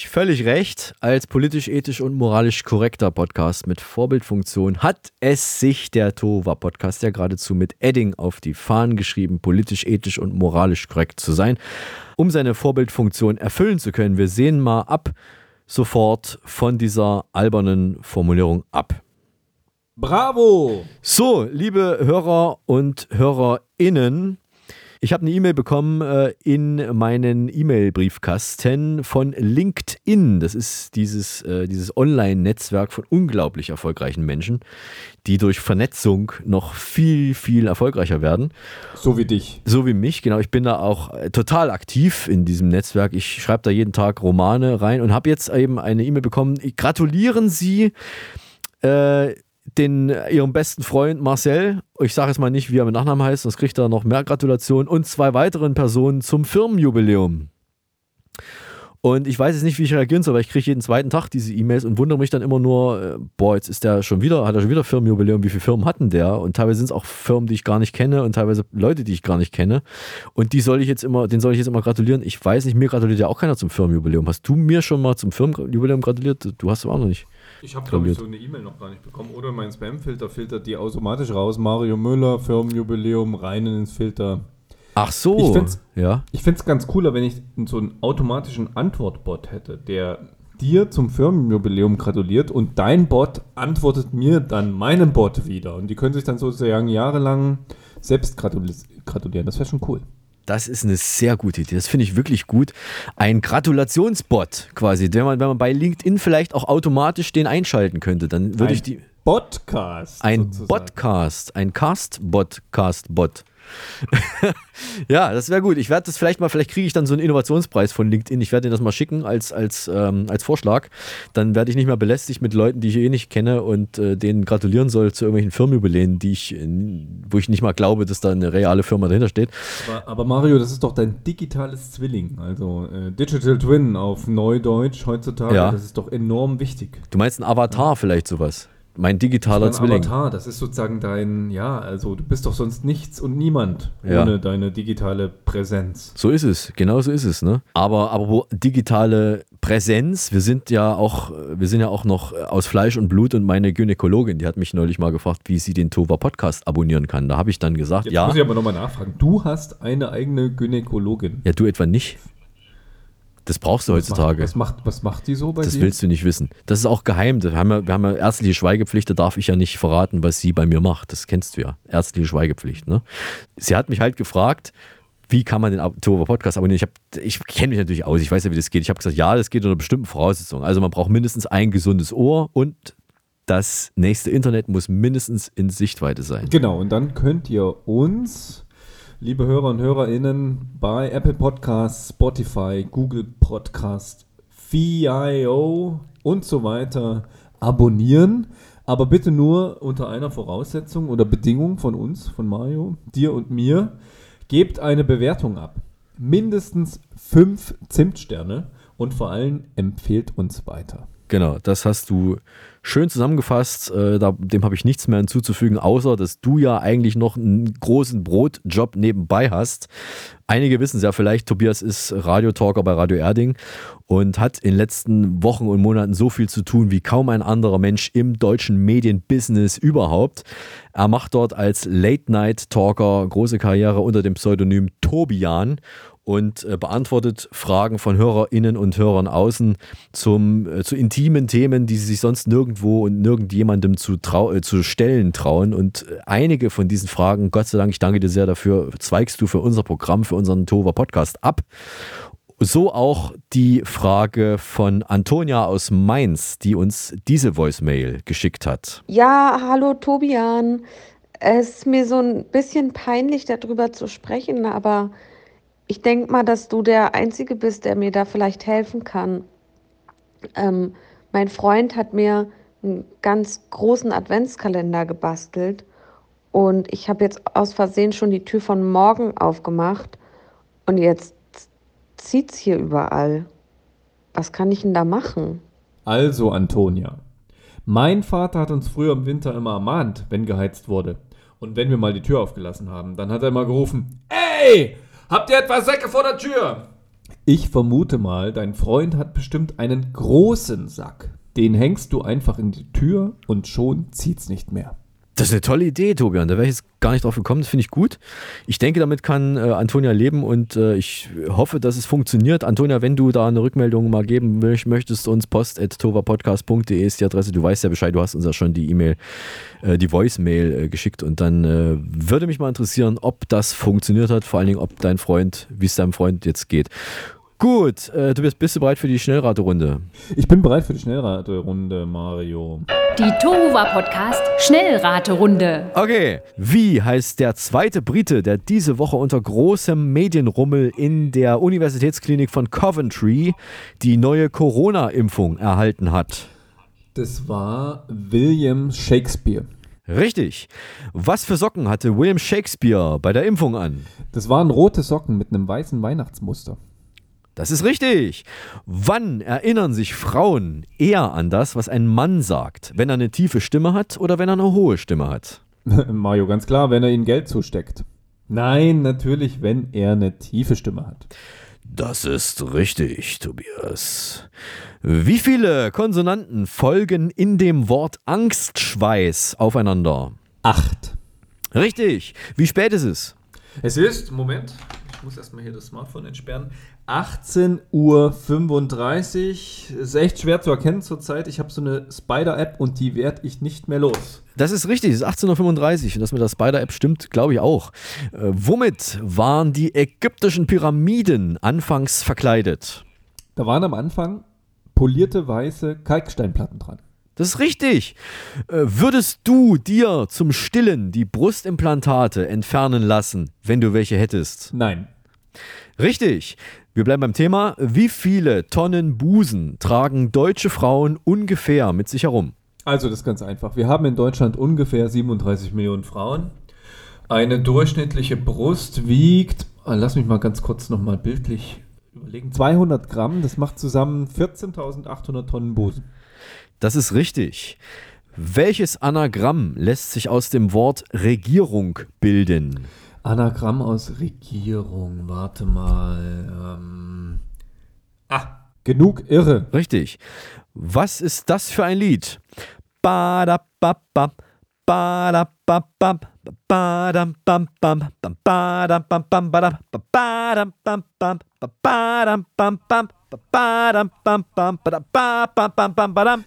völlig recht. Als politisch, ethisch und moralisch korrekter Podcast mit Vorbildfunktion hat es sich der Tova Podcast ja geradezu mit Edding auf die Fahnen geschrieben, politisch, ethisch und moralisch korrekt zu sein, um seine Vorbildfunktion erfüllen zu können. Wir sehen mal ab sofort von dieser albernen Formulierung ab. Bravo! So, liebe Hörer und HörerInnen, Ich habe eine E-Mail bekommen äh, in meinen E-Mail-Briefkasten von LinkedIn. Das ist dieses, äh, dieses Online-Netzwerk von unglaublich erfolgreichen Menschen, die durch Vernetzung noch viel, viel erfolgreicher werden. So wie dich. So wie mich, genau. Ich bin da auch äh, total aktiv in diesem Netzwerk. Ich schreibe da jeden Tag Romane rein und habe jetzt eben eine E-Mail bekommen. Gratulieren Sie äh, den, ihrem besten Freund Marcel, ich sage jetzt mal nicht, wie er mit Nachnamen heißt, sonst kriegt er noch mehr Gratulationen, und zwei weiteren Personen zum Firmenjubiläum. Und ich weiß jetzt nicht, wie ich reagieren soll, weil ich kriege jeden zweiten Tag diese E-Mails und wundere mich dann immer nur, äh, boah, jetzt ist der schon wieder, hat er schon wieder Firmenjubiläum, wie viele Firmen hatten der? Und teilweise sind es auch Firmen, die ich gar nicht kenne und teilweise Leute, die ich gar nicht kenne. Und die soll ich jetzt immer, den soll ich jetzt immer gratulieren. Ich weiß nicht, mir gratuliert ja auch keiner zum Firmenjubiläum. Hast du mir schon mal zum Firmenjubiläum gratuliert? Du hast es auch noch nicht. Ich habe, glaube ich, so eine E-Mail noch gar nicht bekommen. Oder mein Spam-Filter filtert die automatisch raus. Mario Müller, Firmenjubiläum, rein ins Filter. Ach so, ich ja. Finde es ganz cooler, wenn ich so einen automatischen Antwortbot hätte, der dir zum Firmenjubiläum gratuliert und dein Bot antwortet mir dann meinem Bot wieder. Und die können sich dann sozusagen jahrelang selbst gratulieren. Das wäre schon cool. Das ist eine sehr gute Idee. Das finde ich wirklich gut. Ein Gratulationsbot quasi, wenn man, wenn man bei LinkedIn vielleicht auch automatisch den einschalten könnte, dann würde ich die. Podcast. Ein sozusagen. Podcast, ein Cast-Podcast-Bot. ja, das wäre gut. Ich werde das vielleicht mal, vielleicht kriege ich dann so einen Innovationspreis von LinkedIn. Ich werde dir das mal schicken als, als, ähm, als Vorschlag. Dann werde ich nicht mehr belästigt mit Leuten, die ich eh nicht kenne und äh, denen gratulieren soll zu irgendwelchen Firmenjubiläen, die ich, wo ich nicht mal glaube, dass da eine reale Firma dahinter steht. Aber, aber Mario, das ist doch dein digitales Zwilling. Also äh, Digital Twin auf Neudeutsch heutzutage, ja. das ist doch enorm wichtig. Du meinst ein Avatar ja. vielleicht sowas? Mein digitaler das Zwilling. Avatar, das ist sozusagen dein, ja, also du bist doch sonst nichts und niemand ja. ohne deine digitale Präsenz. So ist es, genau so ist es, ne? Aber, aber wo digitale Präsenz, wir sind ja auch, wir sind ja auch noch aus Fleisch und Blut und meine Gynäkologin, die hat mich neulich mal gefragt, wie sie den Tova Podcast abonnieren kann. Da habe ich dann gesagt, Jetzt ja. muss ich aber nochmal nachfragen. Du hast eine eigene Gynäkologin. Ja, du etwa nicht? Das brauchst du was heutzutage. Macht, was, macht, was macht die so bei das dir? Das willst du nicht wissen. Das ist auch geheim. Wir haben, ja, wir haben ja ärztliche Schweigepflicht, da darf ich ja nicht verraten, was sie bei mir macht. Das kennst du ja. Ärztliche Schweigepflicht. Ne? Sie hat mich halt gefragt, wie kann man den Oktober Podcast abonnieren? Ich, ich kenne mich natürlich aus, ich weiß ja, wie das geht. Ich habe gesagt, ja, das geht unter bestimmten Voraussetzungen. Also man braucht mindestens ein gesundes Ohr und das nächste Internet muss mindestens in Sichtweite sein. Genau, und dann könnt ihr uns liebe Hörer und HörerInnen, bei Apple Podcasts, Spotify, Google Podcast, VIO und so weiter abonnieren. Aber bitte nur unter einer Voraussetzung oder Bedingung von uns, von Mario, dir und mir. Gebt eine Bewertung ab. Mindestens fünf Zimtsterne und vor allem empfehlt uns weiter. Genau, das hast du schön zusammengefasst. Äh, da, dem habe ich nichts mehr hinzuzufügen, außer dass du ja eigentlich noch einen großen Brotjob nebenbei hast. Einige wissen es ja vielleicht, Tobias ist Radiotalker bei Radio Erding und hat in den letzten Wochen und Monaten so viel zu tun wie kaum ein anderer Mensch im deutschen Medienbusiness überhaupt. Er macht dort als Late-Night-Talker große Karriere unter dem Pseudonym Tobian und äh, beantwortet Fragen von HörerInnen und Hörern außen zum, äh, zu intimen Themen, die sie sich sonst nirgendwo und nirgendjemandem zu, trau äh, zu stellen trauen. Und äh, einige von diesen Fragen, Gott sei Dank, ich danke dir sehr dafür, zweigst du für unser Programm, für unseren Tova Podcast ab. So auch die Frage von Antonia aus Mainz, die uns diese Voicemail geschickt hat. Ja, hallo Tobian. Es ist mir so ein bisschen peinlich, darüber zu sprechen, aber ich denke mal, dass du der Einzige bist, der mir da vielleicht helfen kann. Ähm, mein Freund hat mir einen ganz großen Adventskalender gebastelt und ich habe jetzt aus Versehen schon die Tür von morgen aufgemacht und jetzt zieht es hier überall. Was kann ich denn da machen? Also, Antonia. Mein Vater hat uns früher im Winter immer ermahnt, wenn geheizt wurde. Und wenn wir mal die Tür aufgelassen haben, dann hat er immer gerufen: Ey! Habt ihr etwa Säcke vor der Tür? Ich vermute mal, dein Freund hat bestimmt einen großen Sack. Den hängst du einfach in die Tür und schon zieht's nicht mehr. Das ist eine tolle Idee, Tobian. Da wäre ich jetzt gar nicht drauf gekommen. Das finde ich gut. Ich denke, damit kann äh, Antonia leben und äh, ich hoffe, dass es funktioniert. Antonia, wenn du da eine Rückmeldung mal geben möcht- möchtest, uns post.tovapodcast.de ist die Adresse. Du weißt ja Bescheid, du hast uns ja schon die E-Mail, äh, die Voicemail äh, geschickt und dann äh, würde mich mal interessieren, ob das funktioniert hat. Vor allen Dingen, ob dein Freund, wie es deinem Freund jetzt geht. Gut, äh, du bist, bist du bereit für die Schnellraterunde? Ich bin bereit für die Schnellraterunde, Mario. Die Tohuwa Podcast Schnellraterunde. Okay, wie heißt der zweite Brite, der diese Woche unter großem Medienrummel in der Universitätsklinik von Coventry die neue Corona-Impfung erhalten hat? Das war William Shakespeare. Richtig. Was für Socken hatte William Shakespeare bei der Impfung an? Das waren rote Socken mit einem weißen Weihnachtsmuster. Das ist richtig. Wann erinnern sich Frauen eher an das, was ein Mann sagt? Wenn er eine tiefe Stimme hat oder wenn er eine hohe Stimme hat? Mario, ganz klar, wenn er ihnen Geld zusteckt. Nein, natürlich, wenn er eine tiefe Stimme hat. Das ist richtig, Tobias. Wie viele Konsonanten folgen in dem Wort Angstschweiß aufeinander? Acht. Richtig. Wie spät ist es? Es ist, Moment, ich muss erstmal hier das Smartphone entsperren. 18.35 Uhr. Ist echt schwer zu erkennen zurzeit. Ich habe so eine Spider-App und die werde ich nicht mehr los. Das ist richtig, es ist 18.35 Uhr und das mit der Spider-App stimmt, glaube ich auch. Äh, womit waren die ägyptischen Pyramiden anfangs verkleidet? Da waren am Anfang polierte weiße Kalksteinplatten dran. Das ist richtig. Äh, würdest du dir zum Stillen die Brustimplantate entfernen lassen, wenn du welche hättest? Nein. Richtig. Wir bleiben beim Thema. Wie viele Tonnen Busen tragen deutsche Frauen ungefähr mit sich herum? Also, das ist ganz einfach. Wir haben in Deutschland ungefähr 37 Millionen Frauen. Eine durchschnittliche Brust wiegt, ah, lass mich mal ganz kurz nochmal bildlich überlegen, 200 Gramm. Das macht zusammen 14.800 Tonnen Busen. Das ist richtig. Welches Anagramm lässt sich aus dem Wort Regierung bilden? Anagramm aus Regierung, warte mal. Ähm, ah, genug irre. Richtig. Was ist das für ein Lied? Badababab, badababab.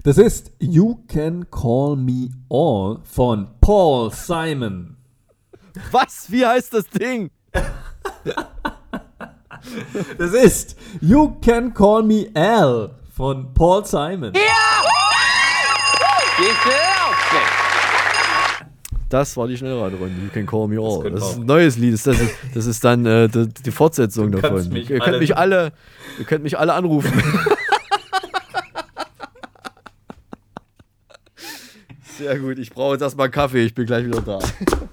Das ist You Can Call Me All von Paul Simon. Was? Wie heißt das Ding? Das ist You Can Call Me Al von Paul Simon. Das war die Schnellraterunde. You can call me all. könnte Das ist auch. ein neues Lied. Das ist, das ist dann äh, die, die Fortsetzung davon. mich ihr, könnt mich alle, ihr könnt mich alle anrufen. Sehr gut. Ich brauche jetzt erstmal einen Kaffee. Ich bin gleich wieder da.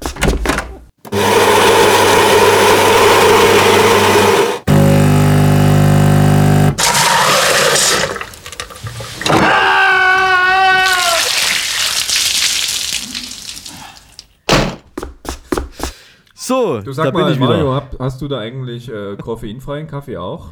So, Du sag da bin mal, ich wieder. Mario, hab, hast du da eigentlich äh, koffeinfreien Kaffee auch?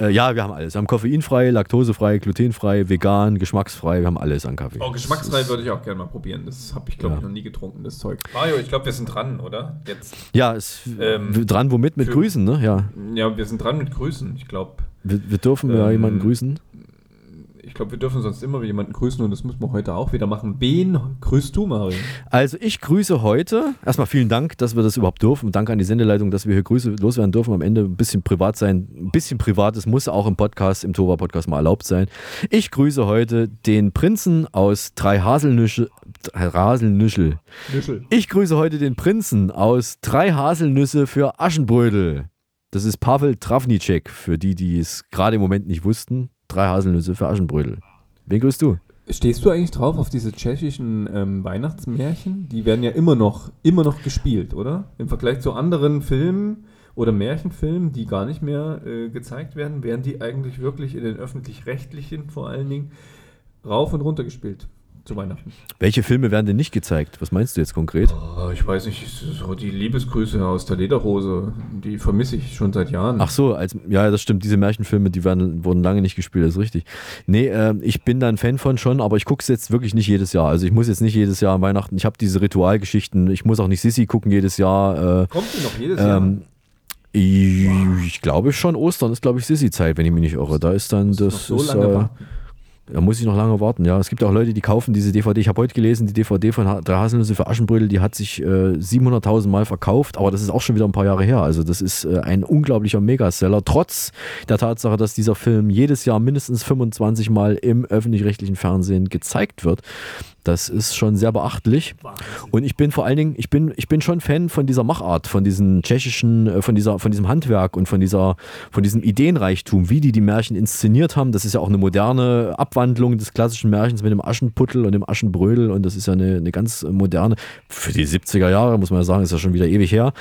Äh, ja, wir haben alles. Wir haben koffeinfrei, laktosefrei, glutenfrei, vegan, geschmacksfrei. Wir haben alles an Kaffee. Oh, geschmacksfrei würde ich auch gerne mal probieren. Das habe ich, glaube ich, Ja. noch nie getrunken, das Zeug. Mario, ich glaube, wir sind dran, oder? Jetzt. Ja, ist Ähm, dran womit? Mit für- Grüßen, ne? Ja. Ja, wir sind dran mit Grüßen. Ich glaube, Wir, wir dürfen ja Ähm, jemanden grüßen. Ich glaube, wir dürfen sonst immer jemanden grüßen und das müssen wir heute auch wieder machen. Wen grüßt du, Mario? Also ich grüße heute, erstmal vielen Dank, dass wir das überhaupt dürfen. Danke an die Sendeleitung, dass wir hier Grüße loswerden dürfen. Am Ende ein bisschen privat sein, ein bisschen privates muss auch im Podcast, im Tova-Podcast mal erlaubt sein. Ich grüße heute den Prinzen aus drei Haselnüsse, Haselnüschel. Nüschel. Ich grüße heute den Prinzen aus drei Haselnüsse für Aschenbrödel. Das ist Pavel Travnicek, für die, die es gerade im Moment nicht wussten. Drei Haselnüsse für Aschenbrödel. Wen grüßt du? Stehst du eigentlich drauf auf diese tschechischen ähm, Weihnachtsmärchen? Die werden ja immer noch, immer noch gespielt, oder? Im Vergleich zu anderen Filmen oder Märchenfilmen, die gar nicht mehr äh, gezeigt werden, werden die eigentlich wirklich in den öffentlich-rechtlichen vor allen Dingen rauf und runter gespielt. Zu Weihnachten. Welche Filme werden denn nicht gezeigt? Was meinst du jetzt konkret? Oh, ich weiß nicht, so die Liebesgrüße aus der Lederhose, die vermisse ich schon seit Jahren. Ach so, als, ja, das stimmt. Diese Märchenfilme, die werden, wurden lange nicht gespielt, das ist richtig. Nee, äh, ich bin da ein Fan von schon, aber ich gucke es jetzt wirklich nicht jedes Jahr. Also ich muss jetzt nicht jedes Jahr an Weihnachten, ich habe diese Ritualgeschichten, ich muss auch nicht Sissy gucken jedes Jahr. Äh, Kommt die noch jedes ähm, ich, ich glaube schon, Ostern ist, glaube ich, Sissy-Zeit, wenn ich mich nicht irre. Da ist dann das. so ist, lange äh, warten. Da muss ich noch lange warten, ja. Es gibt auch Leute, die kaufen diese DVD. Ich habe heute gelesen, die DVD von Drei Haselnüsse für Aschenbrödel, die hat sich äh, 700.000 Mal verkauft, aber das ist auch schon wieder ein paar Jahre her. Also das ist äh, ein unglaublicher Megaseller, trotz der Tatsache, dass dieser Film jedes Jahr mindestens 25 Mal im öffentlich-rechtlichen Fernsehen gezeigt wird. Das ist schon sehr beachtlich. Und ich bin vor allen Dingen, ich bin, ich bin schon Fan von dieser Machart, von diesem tschechischen, äh, von dieser, von diesem Handwerk und von dieser, von diesem Ideenreichtum, wie die die Märchen inszeniert haben. Das ist ja auch eine moderne Abwandlung des klassischen Märchens mit dem Aschenputtel und dem Aschenbrödel und das ist ja eine, eine ganz moderne, für die 70er Jahre muss man ja sagen, ist ja schon wieder ewig her.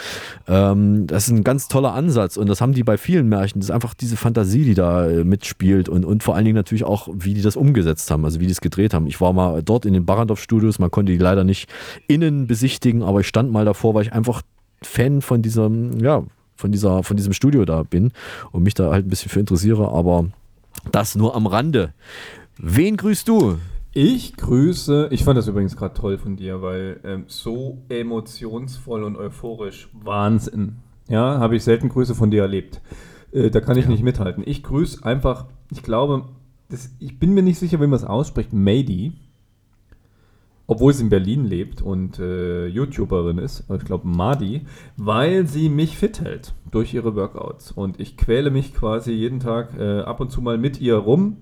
Ähm, das ist ein ganz toller Ansatz und das haben die bei vielen Märchen. Das ist einfach diese Fantasie, die da äh, mitspielt und, und vor allen Dingen natürlich auch, wie die das umgesetzt haben, also wie die es gedreht haben. Ich war mal dort in den Barrandorf-Studios, man konnte die leider nicht innen besichtigen, aber ich stand mal davor, weil ich einfach Fan von diesem, ja, von dieser, von diesem Studio da bin und mich da halt ein bisschen für interessiere, aber das nur am Rande. Wen grüßt du? Ich grüße, ich fand das übrigens gerade toll von dir, weil ähm, so emotionsvoll und euphorisch, Wahnsinn. Ja, habe ich selten Grüße von dir erlebt. Äh, da kann ich nicht mithalten. Ich grüße einfach, ich glaube, das, ich bin mir nicht sicher, wie man es ausspricht, Mady, obwohl sie in Berlin lebt und äh, YouTuberin ist, ich glaube Madi, weil sie mich fit hält durch ihre Workouts. Und ich quäle mich quasi jeden Tag äh, ab und zu mal mit ihr rum.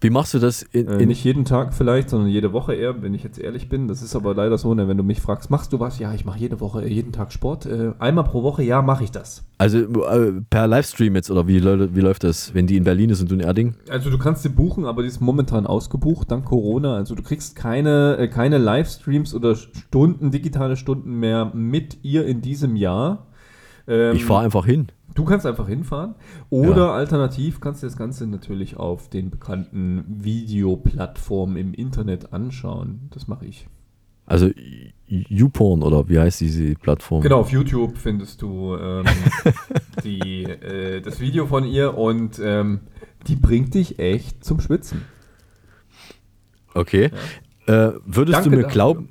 Wie machst du das in, Äh, nicht jeden Tag vielleicht, sondern jede Woche eher, wenn ich jetzt ehrlich bin. Das ist aber leider so, ne, wenn du mich fragst, machst du was? Ja, ich mache jede Woche, äh, jeden Tag Sport. Äh, einmal pro Woche, ja, mache ich das. Also äh, per Livestream jetzt oder wie, wie läuft das, wenn die in Berlin ist und du in Erding? Also du kannst sie buchen, aber die ist momentan ausgebucht dank Corona. Also du kriegst keine, äh, keine Livestreams oder Stunden, digitale Stunden mehr mit ihr in diesem Jahr. Ähm, Ich fahre einfach hin. Du kannst einfach hinfahren. Oder alternativ kannst du das Ganze natürlich auf den bekannten Videoplattformen im Internet anschauen. Das mache ich. Also YouPorn oder wie heißt diese Plattform? Genau, auf YouTube findest du ähm, die, äh, das Video von ihr und ähm, die bringt dich echt zum Schwitzen. Okay. Äh, würdest Danke du mir glauben,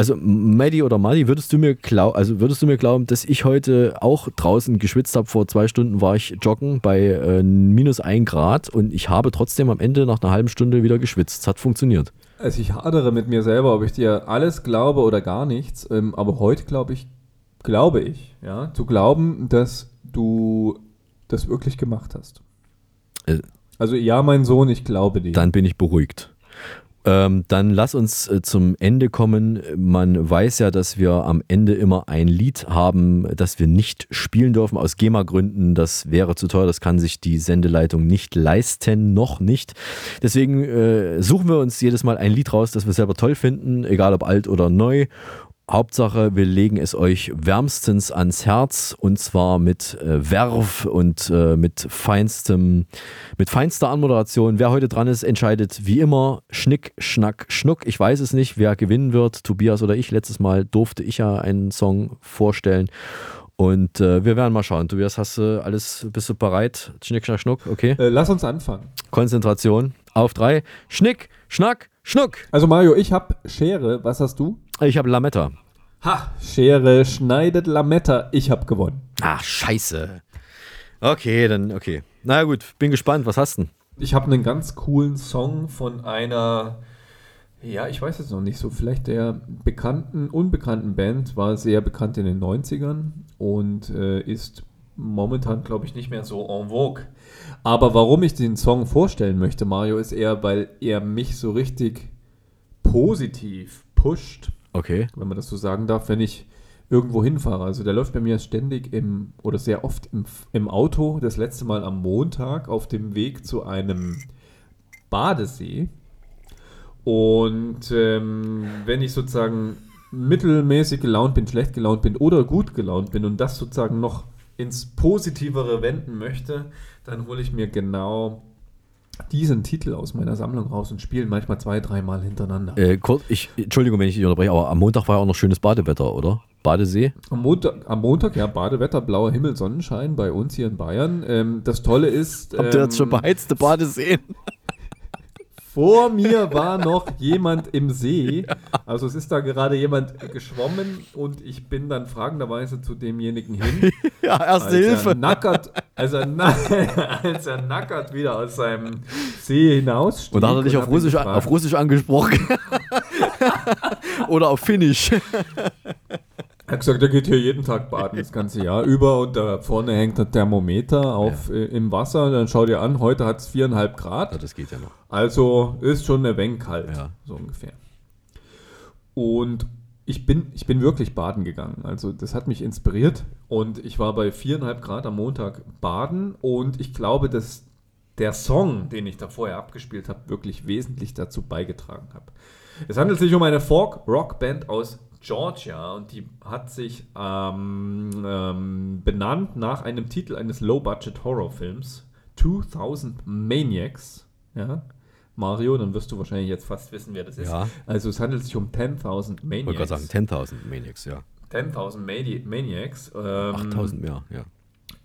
also Maddie oder Madi, würdest du mir glauben, also würdest du mir glauben, dass ich heute auch draußen geschwitzt habe? Vor zwei Stunden war ich joggen bei äh, minus ein Grad und ich habe trotzdem am Ende nach einer halben Stunde wieder geschwitzt. Es hat funktioniert. Also ich hadere mit mir selber, ob ich dir alles glaube oder gar nichts. Ähm, aber heute glaube ich, glaube ich, ja, zu glauben, dass du das wirklich gemacht hast. Äh, Also ja, mein Sohn, ich glaube dir. Dann bin ich beruhigt. Ähm, dann lass uns äh, zum Ende kommen. Man weiß ja, dass wir am Ende immer ein Lied haben, das wir nicht spielen dürfen aus GEMA-Gründen. Das wäre zu teuer, das kann sich die Sendeleitung nicht leisten, noch nicht. Deswegen äh, suchen wir uns jedes Mal ein Lied raus, das wir selber toll finden, egal ob alt oder neu. Hauptsache, wir legen es euch wärmstens ans Herz und zwar mit äh, Werf und äh, mit feinstem, mit feinster Anmoderation. Wer heute dran ist, entscheidet wie immer Schnick, Schnack, Schnuck. Ich weiß es nicht, wer gewinnen wird, Tobias oder ich. Letztes Mal durfte ich ja einen Song vorstellen. Und äh, wir werden mal schauen. Tobias, hast du alles, bist du bereit? Schnick, Schnack, Schnuck, okay? Äh, lass uns anfangen. Konzentration. Auf drei. Schnick, Schnack, Schnuck. Also Mario, ich habe Schere. Was hast du? Ich habe Lametta. Ha, Schere schneidet Lametta. Ich habe gewonnen. Ach, scheiße. Okay, dann, okay. Na gut, bin gespannt. Was hast du denn? Ich habe einen ganz coolen Song von einer, ja, ich weiß es noch nicht so, vielleicht der bekannten, unbekannten Band, war sehr bekannt in den 90ern und äh, ist momentan, glaube ich, nicht mehr so en vogue. Aber warum ich den Song vorstellen möchte, Mario, ist eher, weil er mich so richtig positiv pusht. Okay. Wenn man das so sagen darf, wenn ich irgendwo hinfahre. Also der läuft bei mir ständig im oder sehr oft im, im Auto. Das letzte Mal am Montag auf dem Weg zu einem Badesee. Und ähm, wenn ich sozusagen mittelmäßig gelaunt bin, schlecht gelaunt bin oder gut gelaunt bin und das sozusagen noch ins Positivere wenden möchte, dann hole ich mir genau diesen Titel aus meiner Sammlung raus und spiele ihn manchmal zwei, dreimal hintereinander. Äh, kurz, ich, Entschuldigung, wenn ich dich unterbreche, aber am Montag war ja auch noch schönes Badewetter, oder? Badesee? Am Montag, am Montag, ja, Badewetter, blauer Himmel, Sonnenschein bei uns hier in Bayern. Ähm, das Tolle ist. Habt ihr jetzt schon beheizte Badeseen? Vor mir war noch jemand im See. Also es ist da gerade jemand geschwommen und ich bin dann fragenderweise zu demjenigen hin. Ja, erste Hilfe. Er nackert, als, er als er nackert wieder aus seinem See hinaus. Und da hat er dich auf Russisch, auf Russisch angesprochen. Oder auf Finnisch. Er hat gesagt, er geht hier jeden Tag baden, das ganze Jahr über und da vorne hängt ein Thermometer auf, äh, im Wasser. Dann schau dir an, heute hat es viereinhalb Grad. Ja, das geht ja noch. Also ist schon eine Wenig kalt, Ja. so ungefähr. Und ich bin, ich bin wirklich baden gegangen. Also das hat mich inspiriert und ich war bei viereinhalb Grad am Montag baden und ich glaube, dass der Song, den ich da vorher abgespielt habe, wirklich wesentlich dazu beigetragen hat. Es handelt sich um eine Folk-Rock-Band aus Georgia und die hat sich ähm, ähm, benannt nach einem Titel eines Low-Budget-Horrorfilms, 2000 Maniacs. Ja? Mario, dann wirst du wahrscheinlich jetzt fast wissen, wer das ist. Ja. Also es handelt sich um 10.000 Ich wollte gerade Maniacs. sagen, 10.000 Maniacs, ja. 10.000 Mani Maniacs. Ähm, 8.000 mehr, ja.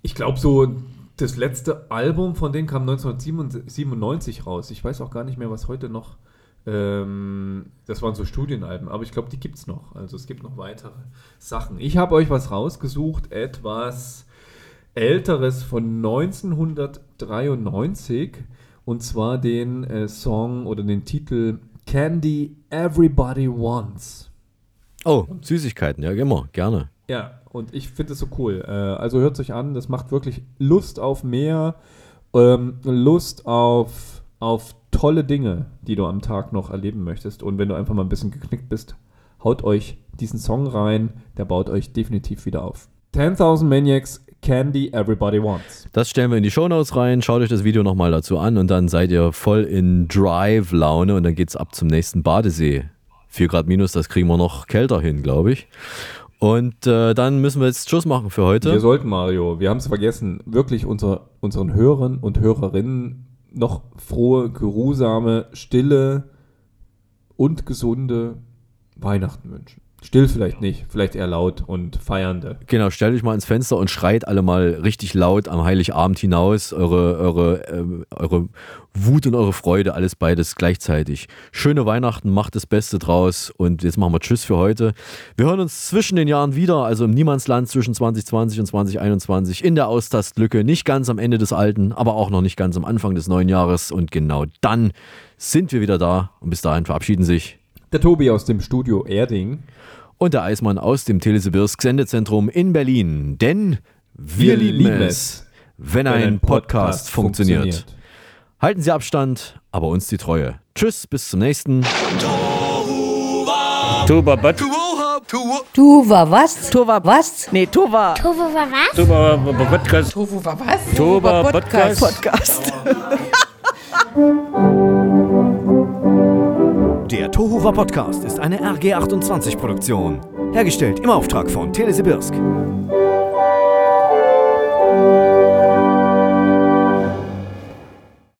Ich glaube, so das letzte Album von denen kam 1997 raus. Ich weiß auch gar nicht mehr, was heute noch. Ähm, das waren so Studienalben, aber ich glaube, die gibt es noch. Also es gibt noch weitere Sachen. Ich habe euch was rausgesucht, etwas älteres von 1993 und zwar den äh, Song oder den Titel Candy Everybody Wants. Oh, Süßigkeiten, ja, immer, gerne. Ja, und ich finde es so cool. Äh, also hört euch an, das macht wirklich Lust auf mehr, ähm, Lust auf, auf tolle Dinge, die du am Tag noch erleben möchtest. Und wenn du einfach mal ein bisschen geknickt bist, haut euch diesen Song rein, der baut euch definitiv wieder auf. 10.000 Maniacs, Candy Everybody Wants. Das stellen wir in die Shownotes rein. Schaut euch das Video nochmal dazu an und dann seid ihr voll in Drive-Laune und dann geht's ab zum nächsten Badesee. 4 Grad minus, das kriegen wir noch kälter hin, glaube ich. Und äh, dann müssen wir jetzt Schluss machen für heute. Wir sollten, Mario, wir haben es vergessen, wirklich unser, unseren Hörern und Hörerinnen noch frohe, geruhsame, stille und gesunde Weihnachten wünschen. Still vielleicht nicht, vielleicht eher laut und feiernde. Genau, stellt euch mal ins Fenster und schreit alle mal richtig laut am Heiligabend hinaus. Eure, eure, ähm, eure Wut und eure Freude, alles beides gleichzeitig. Schöne Weihnachten, macht das Beste draus und jetzt machen wir Tschüss für heute. Wir hören uns zwischen den Jahren wieder, also im Niemandsland zwischen 2020 und 2021, in der Austastlücke, nicht ganz am Ende des alten, aber auch noch nicht ganz am Anfang des neuen Jahres. Und genau dann sind wir wieder da und bis dahin verabschieden sich Der Tobi aus dem Studio Erding. Und der Eismann aus dem Telesibirsk Sendezentrum in Berlin. Denn wir, Wir lieben lieben es, es, wenn ein Podcast, funktioniert. Halten Sie Abstand, aber uns die Treue. Tschüss, bis zum nächsten. Tuba, was? Tu war was? Nee, tu war. Tofu war was? Tuba, Podcast. War was? Tuba, Podcast. Podcast. Podcast. Der Tohuwa Podcast ist eine RG28-Produktion. Hergestellt im Auftrag von Telesibirsk.